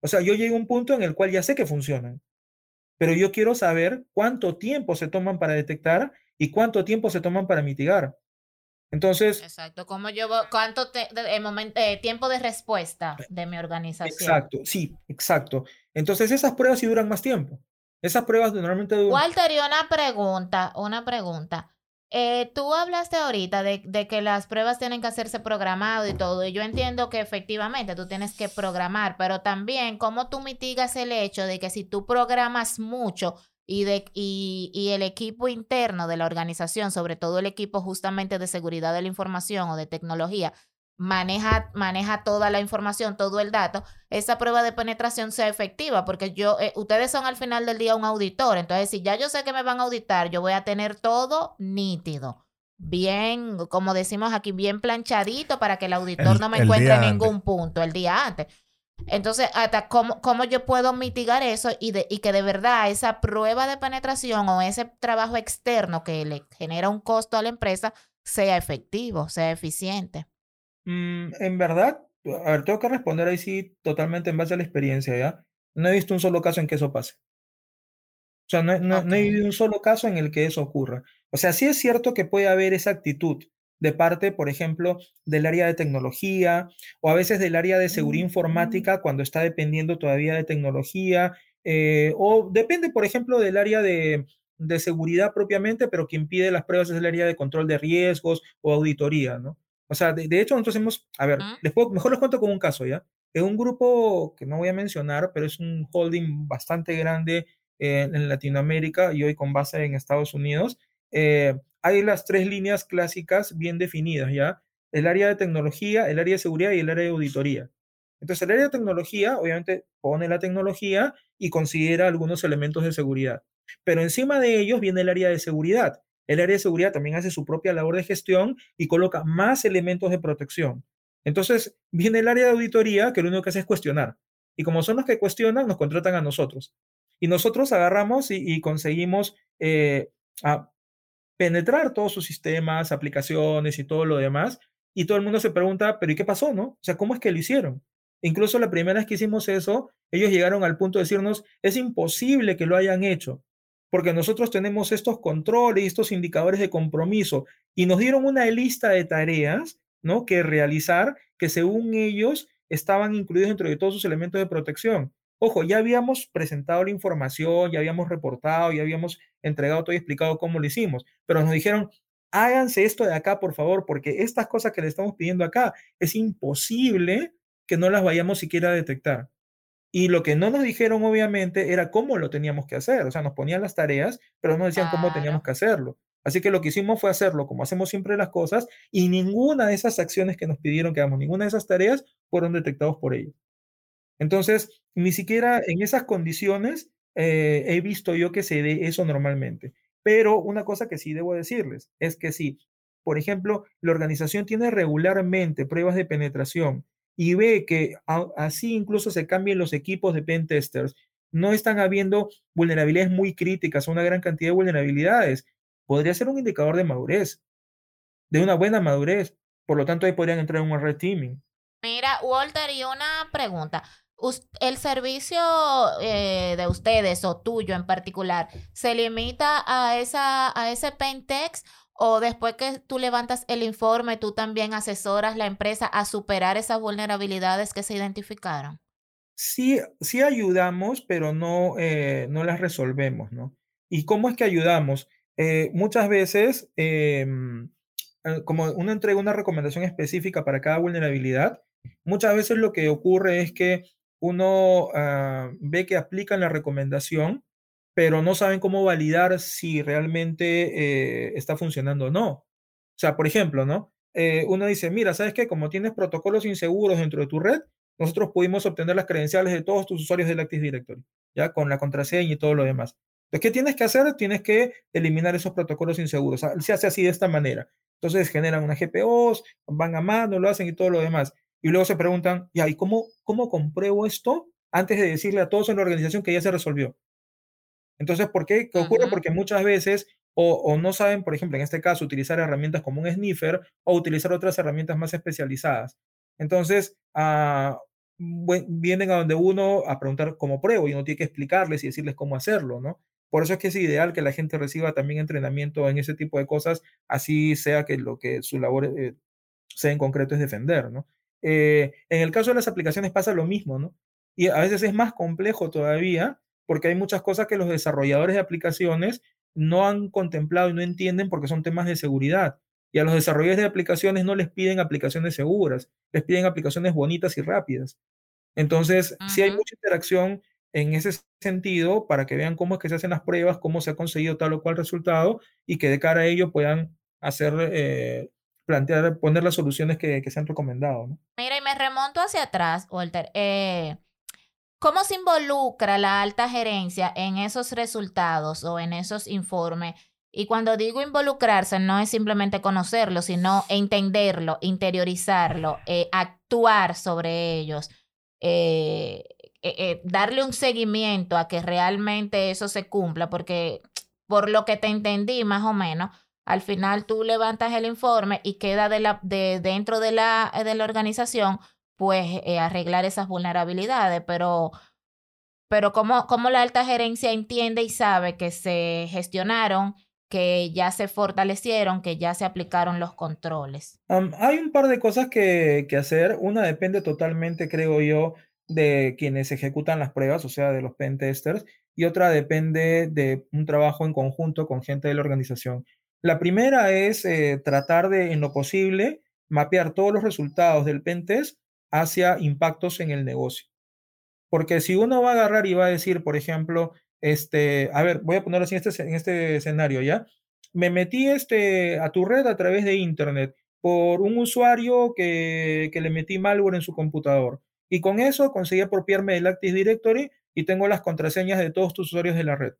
O sea, yo llego a un punto en el cual ya sé que funcionan, pero yo quiero saber cuánto tiempo se toman para detectar y cuánto tiempo se toman para mitigar. Entonces. Exacto, ¿cómo yo, cuánto el momento, eh, tiempo de respuesta de mi organización? Exacto, sí, exacto. Entonces esas pruebas sí duran más tiempo. Esas pruebas normalmente duran. Walter, y una pregunta, una pregunta. Eh, tú hablaste ahorita de, de, que las pruebas tienen que hacerse programado y todo, y yo entiendo que efectivamente tú tienes que programar, pero también cómo tú mitigas el hecho de que si tú programas mucho y, de, y, y el equipo interno de la organización, sobre todo el equipo justamente de seguridad de la información o de tecnología, maneja, maneja toda la información, todo el dato, esa prueba de penetración sea efectiva, porque yo, eh, ustedes son al final del día un auditor, entonces si ya yo sé que me van a auditar, yo voy a tener todo nítido, bien, como decimos aquí, bien planchadito para que el auditor no me encuentre en ningún punto el día antes. Entonces, hasta cómo, cómo yo puedo mitigar eso y, de, y que de verdad esa prueba de penetración o ese trabajo externo que le genera un costo a la empresa sea efectivo, sea eficiente. Mm, en verdad, a ver, tengo que responder ahí sí totalmente en base a la experiencia, ¿ya? No he visto un solo caso en que eso pase. O sea, no, no, no he visto un solo caso en el que eso ocurra. O sea, sí es cierto que puede haber esa actitud de parte, por ejemplo, del área de tecnología o a veces del área de seguridad mm. informática cuando está dependiendo todavía de tecnología, eh, o depende, por ejemplo, del área de, de seguridad propiamente, pero quien pide las pruebas es el área de control de riesgos o auditoría, ¿no? O sea, de, hecho, nosotros hemos, a ver, les mejor les cuento con un caso, ¿ya? Es un grupo que no voy a mencionar, pero es un holding bastante grande en Latinoamérica y hoy con base en Estados Unidos. Eh, hay las tres líneas clásicas bien definidas, ¿ya? El área de tecnología, el área de seguridad y el área de auditoría. Entonces, el área de tecnología, obviamente, pone la tecnología y considera algunos elementos de seguridad. Pero encima de ellos viene el área de seguridad, el área de seguridad también hace su propia labor de gestión y coloca más elementos de protección. Entonces, viene el área de auditoría que lo único que hace es cuestionar. Y como son los que cuestionan, nos contratan a nosotros. Y nosotros agarramos y, conseguimos eh, penetrar todos sus sistemas, aplicaciones y todo lo demás. Y todo el mundo se pregunta, pero ¿y qué pasó, no? O sea, ¿cómo es que lo hicieron? Incluso la primera vez que hicimos eso, ellos llegaron al punto de decirnos, es imposible que lo hayan hecho porque nosotros tenemos estos controles, estos indicadores de compromiso y nos dieron una lista de tareas, ¿no? Que realizar, que según ellos estaban incluidos dentro de todos sus elementos de protección. Ojo, ya habíamos presentado la información, ya habíamos reportado, ya habíamos entregado todo y explicado cómo lo hicimos, pero nos dijeron, háganse esto de acá, por favor, porque estas cosas que le estamos pidiendo acá es imposible que no las vayamos siquiera a detectar. Y lo que no nos dijeron, obviamente, era cómo lo teníamos que hacer. O sea, nos ponían las tareas, pero no decían cómo teníamos que hacerlo. Así que lo que hicimos fue hacerlo como hacemos siempre las cosas y ninguna de esas acciones que nos pidieron que hagamos, ninguna de esas tareas fueron detectados por ellos. Entonces, ni siquiera en esas condiciones eh, he visto yo que se dé eso normalmente. Pero una cosa que sí debo decirles es que si, por ejemplo, la organización tiene regularmente pruebas de penetración y ve que así incluso se cambien los equipos de pen testers, no están habiendo vulnerabilidades muy críticas, una gran cantidad de vulnerabilidades, podría ser un indicador de madurez, de una buena madurez. Por lo tanto, ahí podrían entrar en un red teaming. Mira, Walter, y una pregunta. ¿El servicio eh, de ustedes o tuyo en particular se limita a, esa, a ese Pentex o después que tú levantas el informe, tú también asesoras la empresa a superar esas vulnerabilidades que se identificaron. Sí, sí ayudamos, pero no, eh, no las resolvemos, ¿no? ¿Y cómo es que ayudamos? Eh, muchas veces, em, como uno entrega una recomendación específica para cada vulnerabilidad, muchas veces lo que ocurre es que uno ah, ve que aplican la recomendación, pero no saben cómo validar si realmente eh, está funcionando o no. O sea, por ejemplo, ¿no? Eh, uno dice, mira, ¿sabes qué? Como tienes protocolos inseguros dentro de tu red, nosotros pudimos obtener las credenciales de todos tus usuarios del Active Directory, ya con la contraseña y todo lo demás. Entonces, ¿qué tienes que hacer? Tienes que eliminar esos protocolos inseguros. Se hace así de esta manera. Entonces generan unas GPOs, van a mano, lo hacen y todo lo demás. Y luego se preguntan, ya, ¿y cómo, cómo compruebo esto antes de decirle a todos en la organización que ya se resolvió? Entonces, ¿por qué? ¿Qué ocurre? Porque muchas veces o, no saben, por ejemplo, en este caso, utilizar herramientas como un sniffer o utilizar otras herramientas más especializadas. Entonces, ah, vienen a donde uno a preguntar cómo pruebo y uno tiene que explicarles y decirles cómo hacerlo, ¿no? Por eso es que es ideal que la gente reciba también entrenamiento en ese tipo de cosas, así sea que lo que su labor eh, sea en concreto es defender, ¿no? Eh, en el caso de las aplicaciones pasa lo mismo, ¿no? Y a veces es más complejo todavía porque hay muchas cosas que los desarrolladores de aplicaciones no han contemplado y no entienden porque son temas de seguridad. Y a los desarrolladores de aplicaciones no les piden aplicaciones seguras, les piden aplicaciones bonitas y rápidas. Entonces, si hay mucha interacción en ese sentido para que vean cómo es que se hacen las pruebas, cómo se ha conseguido tal o cual resultado y que de cara a ello puedan hacer, eh, plantear, poner las soluciones que, se han recomendado. Mira, y me remonto hacia atrás, Walter. Eh, ¿Cómo se involucra la alta gerencia en esos resultados o en esos informes? Y cuando digo involucrarse, no es simplemente conocerlo, sino entenderlo, interiorizarlo, eh, actuar sobre ellos. Eh, darle un seguimiento a que realmente eso se cumpla, porque por lo que te entendí más o menos, al final tú levantas el informe y queda de la, de, dentro de la, de la organización, pues eh, arreglar esas vulnerabilidades, pero, pero ¿cómo, ¿cómo la alta gerencia entiende y sabe que se gestionaron que ya se fortalecieron, que ya se aplicaron los controles? hay un par de cosas que, que, hacer. Una depende totalmente, creo yo, de quienes ejecutan las pruebas, o sea, de los pen testers, y otra depende de un trabajo en conjunto con gente de la organización. La primera es eh, tratar de, en lo posible, mapear todos los resultados del pen test hacia impactos en el negocio. Porque si uno va a agarrar y va a decir, por ejemplo, este, a ver, voy a ponerlo así en este, este escenario, ¿ya? Me metí este, a tu red a través de Internet por un usuario que, que le metí malware en su computador y con eso conseguí apropiarme del Active Directory y tengo las contraseñas de todos tus usuarios de la red.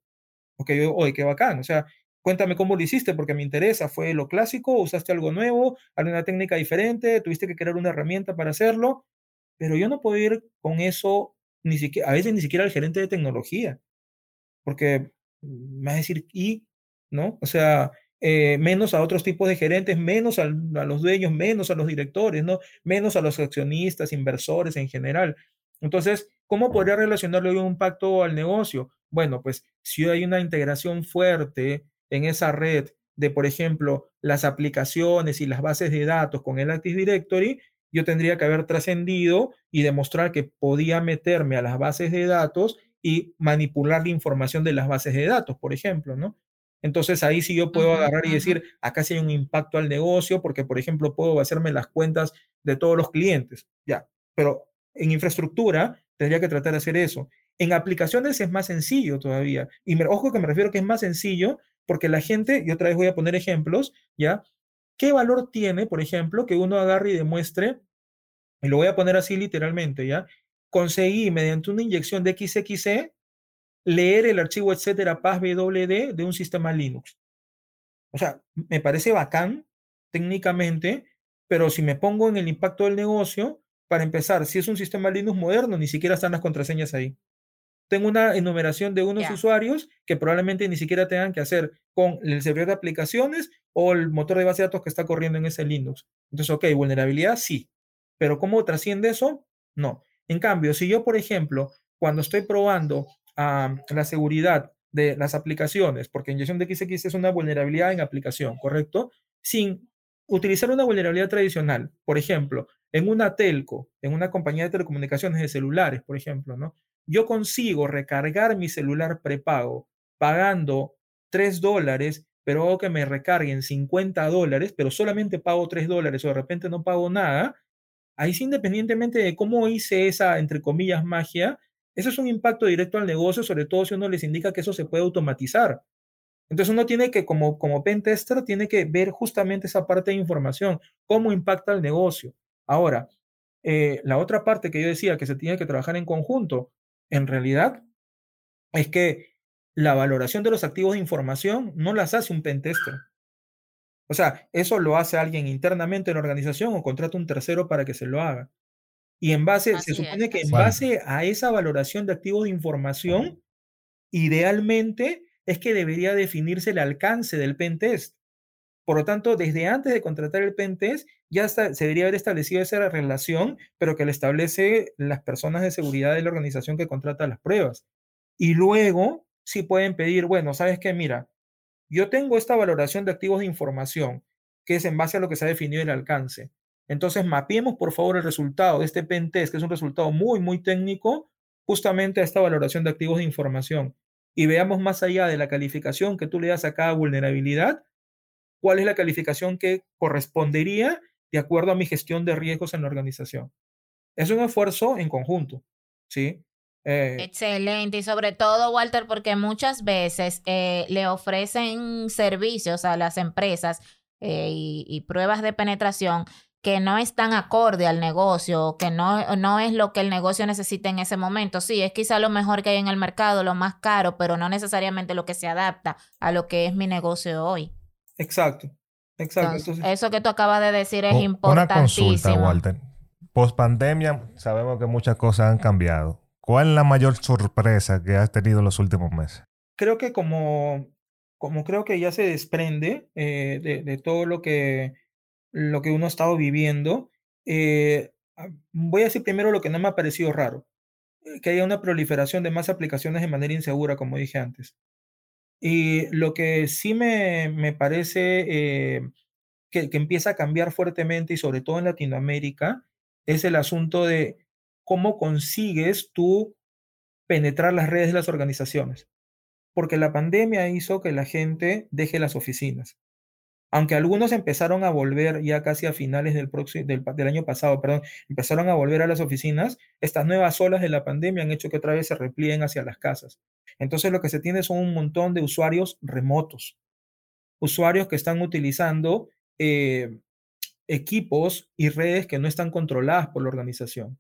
Ok, oye, qué bacán. O sea, cuéntame cómo lo hiciste porque me interesa. ¿Fue lo clásico? ¿Usaste algo nuevo? ¿Alguna técnica diferente? ¿Tuviste que crear una herramienta para hacerlo? Pero yo no puedo ir con eso, ni siquiera, a veces ni siquiera al gerente de tecnología. Porque me va a decir, ¿y? ¿No? O sea, eh, menos a otros tipos de gerentes, menos a, los dueños, menos a los directores, ¿no? menos a los accionistas, inversores en general. Entonces, ¿cómo podría relacionarlo un impacto al negocio? Bueno, pues si hay una integración fuerte en esa red de, por ejemplo, las aplicaciones y las bases de datos con el Active Directory, yo tendría que haber trascendido y demostrar que podía meterme a las bases de datos y manipular la información de las bases de datos, por ejemplo, ¿no? Entonces ahí sí yo puedo agarrar y decir, acá sí hay un impacto al negocio, porque por ejemplo puedo hacerme las cuentas de todos los clientes, ya, pero en infraestructura tendría que tratar de hacer eso. En aplicaciones es más sencillo todavía. Y me, ojo que me refiero que es más sencillo porque la gente, y otra vez voy a poner ejemplos, ¿ya? ¿Qué valor tiene, por ejemplo, que uno agarre y demuestre, y lo voy a poner así literalmente, ¿ya? Conseguí mediante una inyección de XXE leer el archivo etcétera PASBWD de un sistema Linux. O sea, me parece bacán técnicamente, pero si me pongo en el impacto del negocio, para empezar, si es un sistema Linux moderno, ni siquiera están las contraseñas ahí. Tengo una enumeración de unos usuarios que probablemente ni siquiera tengan que hacer con el servidor de aplicaciones o el motor de base de datos que está corriendo en ese Linux. Entonces, ok, vulnerabilidad sí, pero ¿cómo trasciende eso? No. En cambio, si yo, por ejemplo, cuando estoy probando la seguridad de las aplicaciones, porque inyección de XX es una vulnerabilidad en aplicación, ¿correcto? Sin utilizar una vulnerabilidad tradicional, por ejemplo, en una telco, en una compañía de telecomunicaciones de celulares, por ejemplo, ¿no? Yo consigo recargar mi celular prepago pagando 3 dólares, pero hago que me recarguen 50 dólares, pero solamente pago 3 dólares o de repente no pago nada, ahí sí, independientemente de cómo hice esa, entre comillas, magia, eso es un impacto directo al negocio, sobre todo si uno les indica que eso se puede automatizar. Entonces uno tiene que, como, como pen tester, tiene que ver justamente esa parte de información, cómo impacta el negocio. Ahora, eh, la otra parte que yo decía que se tiene que trabajar en conjunto, en realidad, es que la valoración de los activos de información no las hace un pentester. O sea, eso lo hace alguien internamente en la organización o contrata un tercero para que se lo haga. Y en base, se supone que en base a esa valoración de activos de información, idealmente es que debería definirse el alcance del pentest. Por lo tanto, desde antes de contratar el pentest, ya se debería haber establecido esa relación, pero que le establece las personas de seguridad de la organización que contrata las pruebas. Y luego, sí pueden pedir, bueno, ¿sabes qué? Mira, yo tengo esta valoración de activos de información, que es en base a lo que se ha definido el alcance. Entonces, mapeemos por favor el resultado de este pentest, que es un resultado muy, muy técnico, justamente a esta valoración de activos de información. Y veamos más allá de la calificación que tú le das a cada vulnerabilidad, cuál es la calificación que correspondería de acuerdo a mi gestión de riesgos en la organización. Es un esfuerzo en conjunto, ¿sí? Eh, Excelente, y sobre todo, Walter, porque muchas veces eh, le ofrecen servicios a las empresas eh, y, pruebas de penetración que no están acorde al negocio, que no, no es lo que el negocio necesita en ese momento. Sí, es quizá lo mejor que hay en el mercado, lo más caro, pero no necesariamente lo que se adapta a lo que es mi negocio hoy. Exacto, exacto. eso que tú acabas de decir es importantísimo. Una consulta, Walter. Post pandemia, sabemos que muchas cosas han cambiado. ¿Cuál es la mayor sorpresa que has tenido en los últimos meses? Creo que como, como creo que ya se desprende eh, de, todo lo que, lo que uno ha estado viviendo, eh, voy a decir primero lo que no me ha parecido raro, eh, que haya una proliferación de más aplicaciones de manera insegura, como dije antes. Y lo que sí me, me parece que, que empieza a cambiar fuertemente, y sobre todo en Latinoamérica, es el asunto de cómo consigues tú penetrar las redes de las organizaciones. Porque la pandemia hizo que la gente deje las oficinas. Aunque algunos empezaron a volver ya casi a finales del, año pasado, perdón, empezaron a volver a las oficinas, estas nuevas olas de la pandemia han hecho que otra vez se replieguen hacia las casas. Entonces lo que se tiene son un montón de usuarios remotos, usuarios que están utilizando eh, equipos y redes que no están controladas por la organización.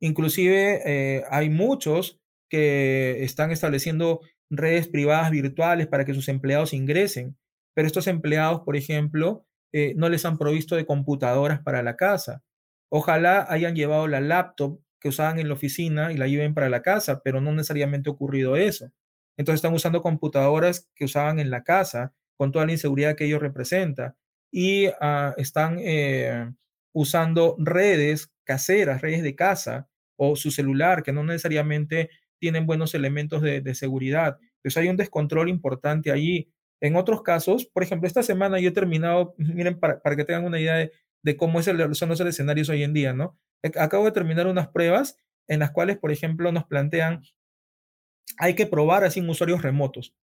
Inclusive eh, hay muchos que están estableciendo redes privadas virtuales para que sus empleados ingresen, pero estos empleados, por ejemplo, eh, no les han provisto de computadoras para la casa. Ojalá hayan llevado la laptop que usaban en la oficina y la lleven para la casa, pero no necesariamente ha ocurrido eso. Entonces están usando computadoras que usaban en la casa con toda la inseguridad que ello representa y ah, están eh, usando redes caseras, redes de casa, o su celular, que no necesariamente tienen buenos elementos de, seguridad. Entonces hay un descontrol importante allí. En otros casos, por ejemplo, esta semana yo he terminado, miren, para, que tengan una idea de, cómo es el, son los escenarios hoy en día, ¿no? Acabo de terminar unas pruebas en las cuales, por ejemplo, nos plantean, hay que probar así usuarios remotos.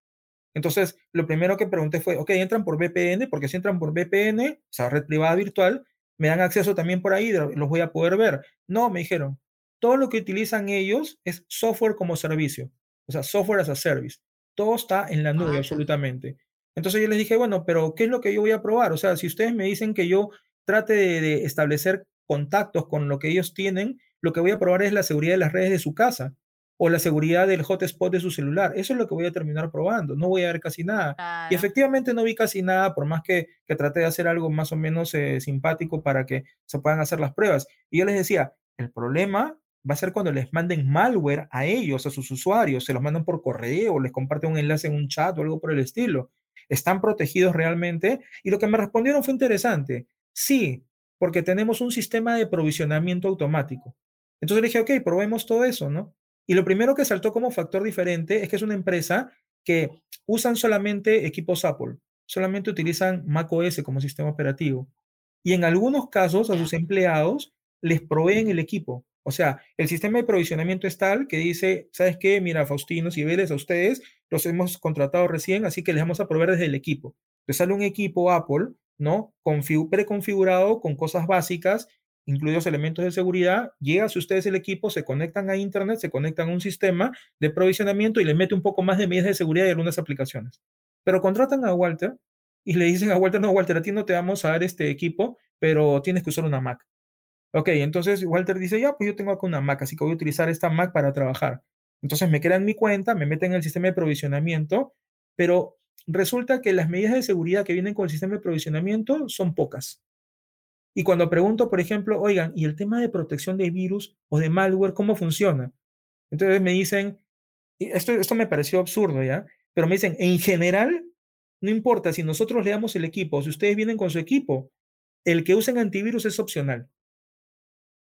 Entonces, lo primero que pregunté fue, ok, entran por VPN, porque si entran por VPN, o sea, red privada virtual, me dan acceso también por ahí, los voy a poder ver. No, me dijeron, todo lo que utilizan ellos es software como servicio, o sea, software as a service. Todo está en la nube, absolutamente. Entonces yo les dije, bueno, pero ¿qué es lo que yo voy a probar? O sea, si ustedes me dicen que yo trate de, establecer contactos con lo que ellos tienen, lo que voy a probar es la seguridad de las redes de su casa o la seguridad del hotspot de su celular. Eso es lo que voy a terminar probando. No voy a ver casi nada. Y efectivamente no vi casi nada, por más que, que traté de hacer algo más o menos eh, simpático para que se puedan hacer las pruebas. Y yo les decía, el problema va a ser cuando les manden malware a ellos, a sus usuarios, se los mandan por correo, o les comparten un enlace en un chat o algo por el estilo. ¿Están protegidos realmente? Y lo que me respondieron fue interesante. Sí, porque tenemos un sistema de provisionamiento automático. Entonces le dije, ok, probemos todo eso, ¿no? Y lo primero que saltó como factor diferente es que es una empresa que usan solamente equipos Apple, solamente utilizan macOS como sistema operativo. Y en algunos casos a sus empleados les proveen el equipo. O sea, el sistema de provisionamiento es tal que dice, ¿sabes qué? Mira, Faustino, Vélez, a ustedes los hemos contratado recién, así que les vamos a proveer desde el equipo. Entonces sale un equipo Apple, ¿no? preconfigurado con cosas básicas, incluidos elementos de seguridad, llega a ustedes el equipo, se conectan a Internet, se conectan a un sistema de provisionamiento y le mete un poco más de medidas de seguridad y algunas aplicaciones. Pero contratan a Walter y le dicen a Walter, no, Walter, a ti no te vamos a dar este equipo, pero tienes que usar una Mac. Ok, entonces Walter dice, ya, pues yo tengo acá una Mac, así que voy a utilizar esta Mac para trabajar. Entonces me crean mi cuenta, me meten en el sistema de provisionamiento, pero resulta que las medidas de seguridad que vienen con el sistema de provisionamiento son pocas. Y cuando pregunto, por ejemplo, oigan, ¿y el tema de protección de virus o de malware, cómo funciona? Entonces me dicen, esto, esto me pareció absurdo, ¿ya? Pero me dicen, en general, no importa si nosotros le damos el equipo, si ustedes vienen con su equipo, el que usen antivirus es opcional.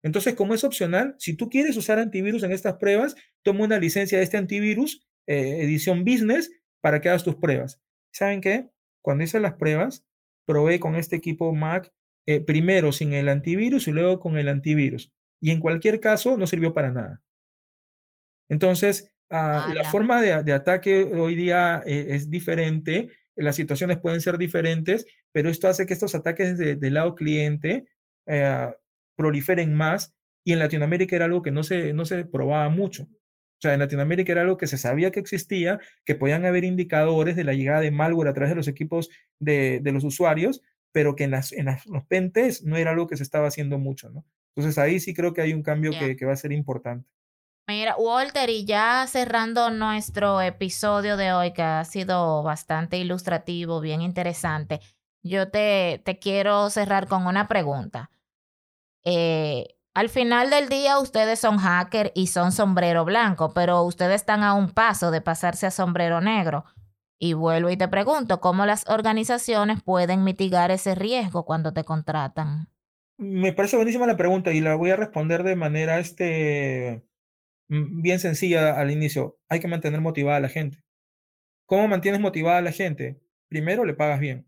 Entonces, como es opcional, si tú quieres usar antivirus en estas pruebas, toma una licencia de este antivirus, eh, edición business, para que hagas tus pruebas. ¿Saben qué? Cuando hice las pruebas, probé con este equipo Mac eh, primero sin el antivirus y luego con el antivirus. Y en cualquier caso, no sirvió para nada. Entonces, ah, la forma de, ataque hoy día eh, es diferente, las situaciones pueden ser diferentes, pero esto hace que estos ataques del lado cliente eh, proliferen más y en Latinoamérica era algo que no se, no se probaba mucho. O sea, en Latinoamérica era algo que se sabía que existía, que podían haber indicadores de la llegada de malware a través de los equipos de, de los usuarios, pero que en, las, en los pentes no era algo que se estaba haciendo mucho, ¿no? Entonces ahí sí creo que hay un cambio que, que va a ser importante. Mira, Walter, y ya cerrando nuestro episodio de hoy, que ha sido bastante ilustrativo, bien interesante, yo te, te quiero cerrar con una pregunta. Eh, al final del día, ustedes son hacker y son sombrero blanco, pero ustedes están a un paso de pasarse a sombrero negro. Y vuelvo y te pregunto, ¿cómo las organizaciones pueden mitigar ese riesgo cuando te contratan? Me parece buenísima la pregunta y la voy a responder de manera este, Mm, bien sencilla al inicio. Hay que mantener motivada a la gente. ¿Cómo mantienes motivada a la gente? Primero, le pagas bien.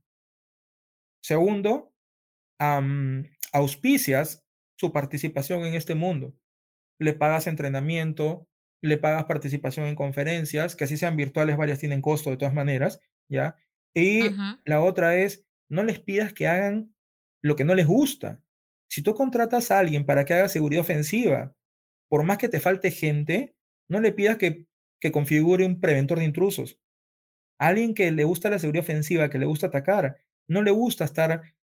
Segundo, auspicias su participación en este mundo. Le pagas entrenamiento, le pagas participación en conferencias, que así sean virtuales, varias tienen costo de todas maneras, ¿ya? Y la otra es, no les pidas que hagan lo que no les gusta. Si tú contratas a alguien para que haga seguridad ofensiva, por más que te falte gente, no le pidas que, que configure un preventor de intrusos. alguien que le gusta la seguridad ofensiva, que le gusta atacar, no le gusta estar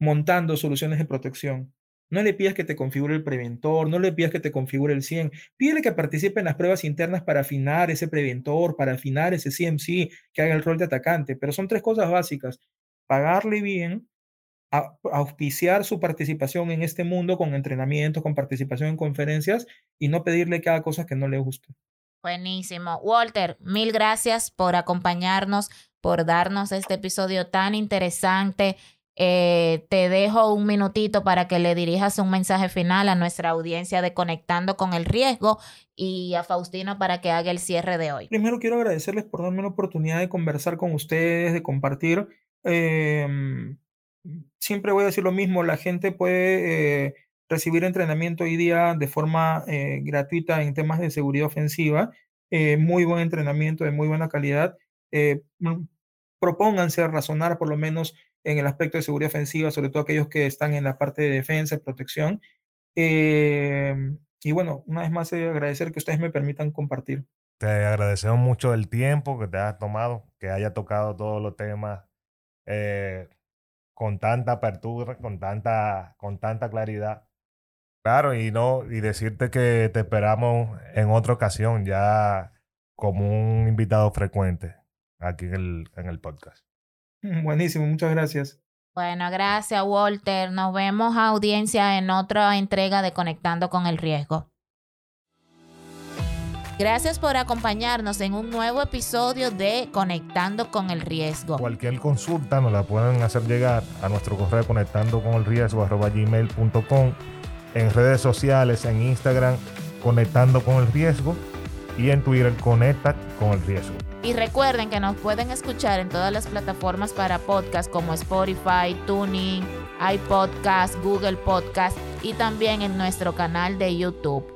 montando soluciones de protección. No le pidas que te configure el preventor, no le pidas que te configure el 100. Pídele que participe en las pruebas internas para afinar ese preventor, para afinar ese CMC, que haga el rol de atacante. Pero son tres cosas básicas. Pagarle bien, auspiciar su participación en este mundo con entrenamiento, con participación en conferencias y no pedirle que haga cosas que no le gusten. Buenísimo. Walter, mil gracias por acompañarnos, por darnos este episodio tan interesante. Eh, te dejo un minutito para que le dirijas un mensaje final a nuestra audiencia de Conectando con el Riesgo y a Faustino para que haga el cierre de hoy. Primero quiero agradecerles por darme la oportunidad de conversar con ustedes, de compartir. Eh, siempre voy a decir lo mismo, la gente puede eh, recibir entrenamiento hoy día de forma eh, gratuita en temas de seguridad ofensiva, muy buen entrenamiento de muy buena calidad. Propónganse a razonar por lo menos en el aspecto de seguridad ofensiva, sobre todo aquellos que están en la parte de defensa, protección. y bueno, una vez más agradecer que ustedes me permitan compartir. Te agradecemos mucho el tiempo que te has tomado, que haya tocado todos los temas con tanta apertura, con tanta, con tanta claridad. Claro, y no, y decirte que te esperamos en otra ocasión, ya como un invitado frecuente aquí en el, en el podcast. Buenísimo, muchas gracias. Bueno, gracias Walter. Nos vemos audiencia en otra entrega de Conectando con el Riesgo. Gracias por acompañarnos en un nuevo episodio de Conectando con el Riesgo. Cualquier consulta nos la pueden hacer llegar a nuestro correo conectando con el riesgo gmail.com en redes sociales, en Instagram, Conectando con el Riesgo y en Twitter, Conecta con el Riesgo. Y recuerden que nos pueden escuchar en todas las plataformas para podcast como Spotify, Tuning, iPodcast, Google Podcast y también en nuestro canal de YouTube.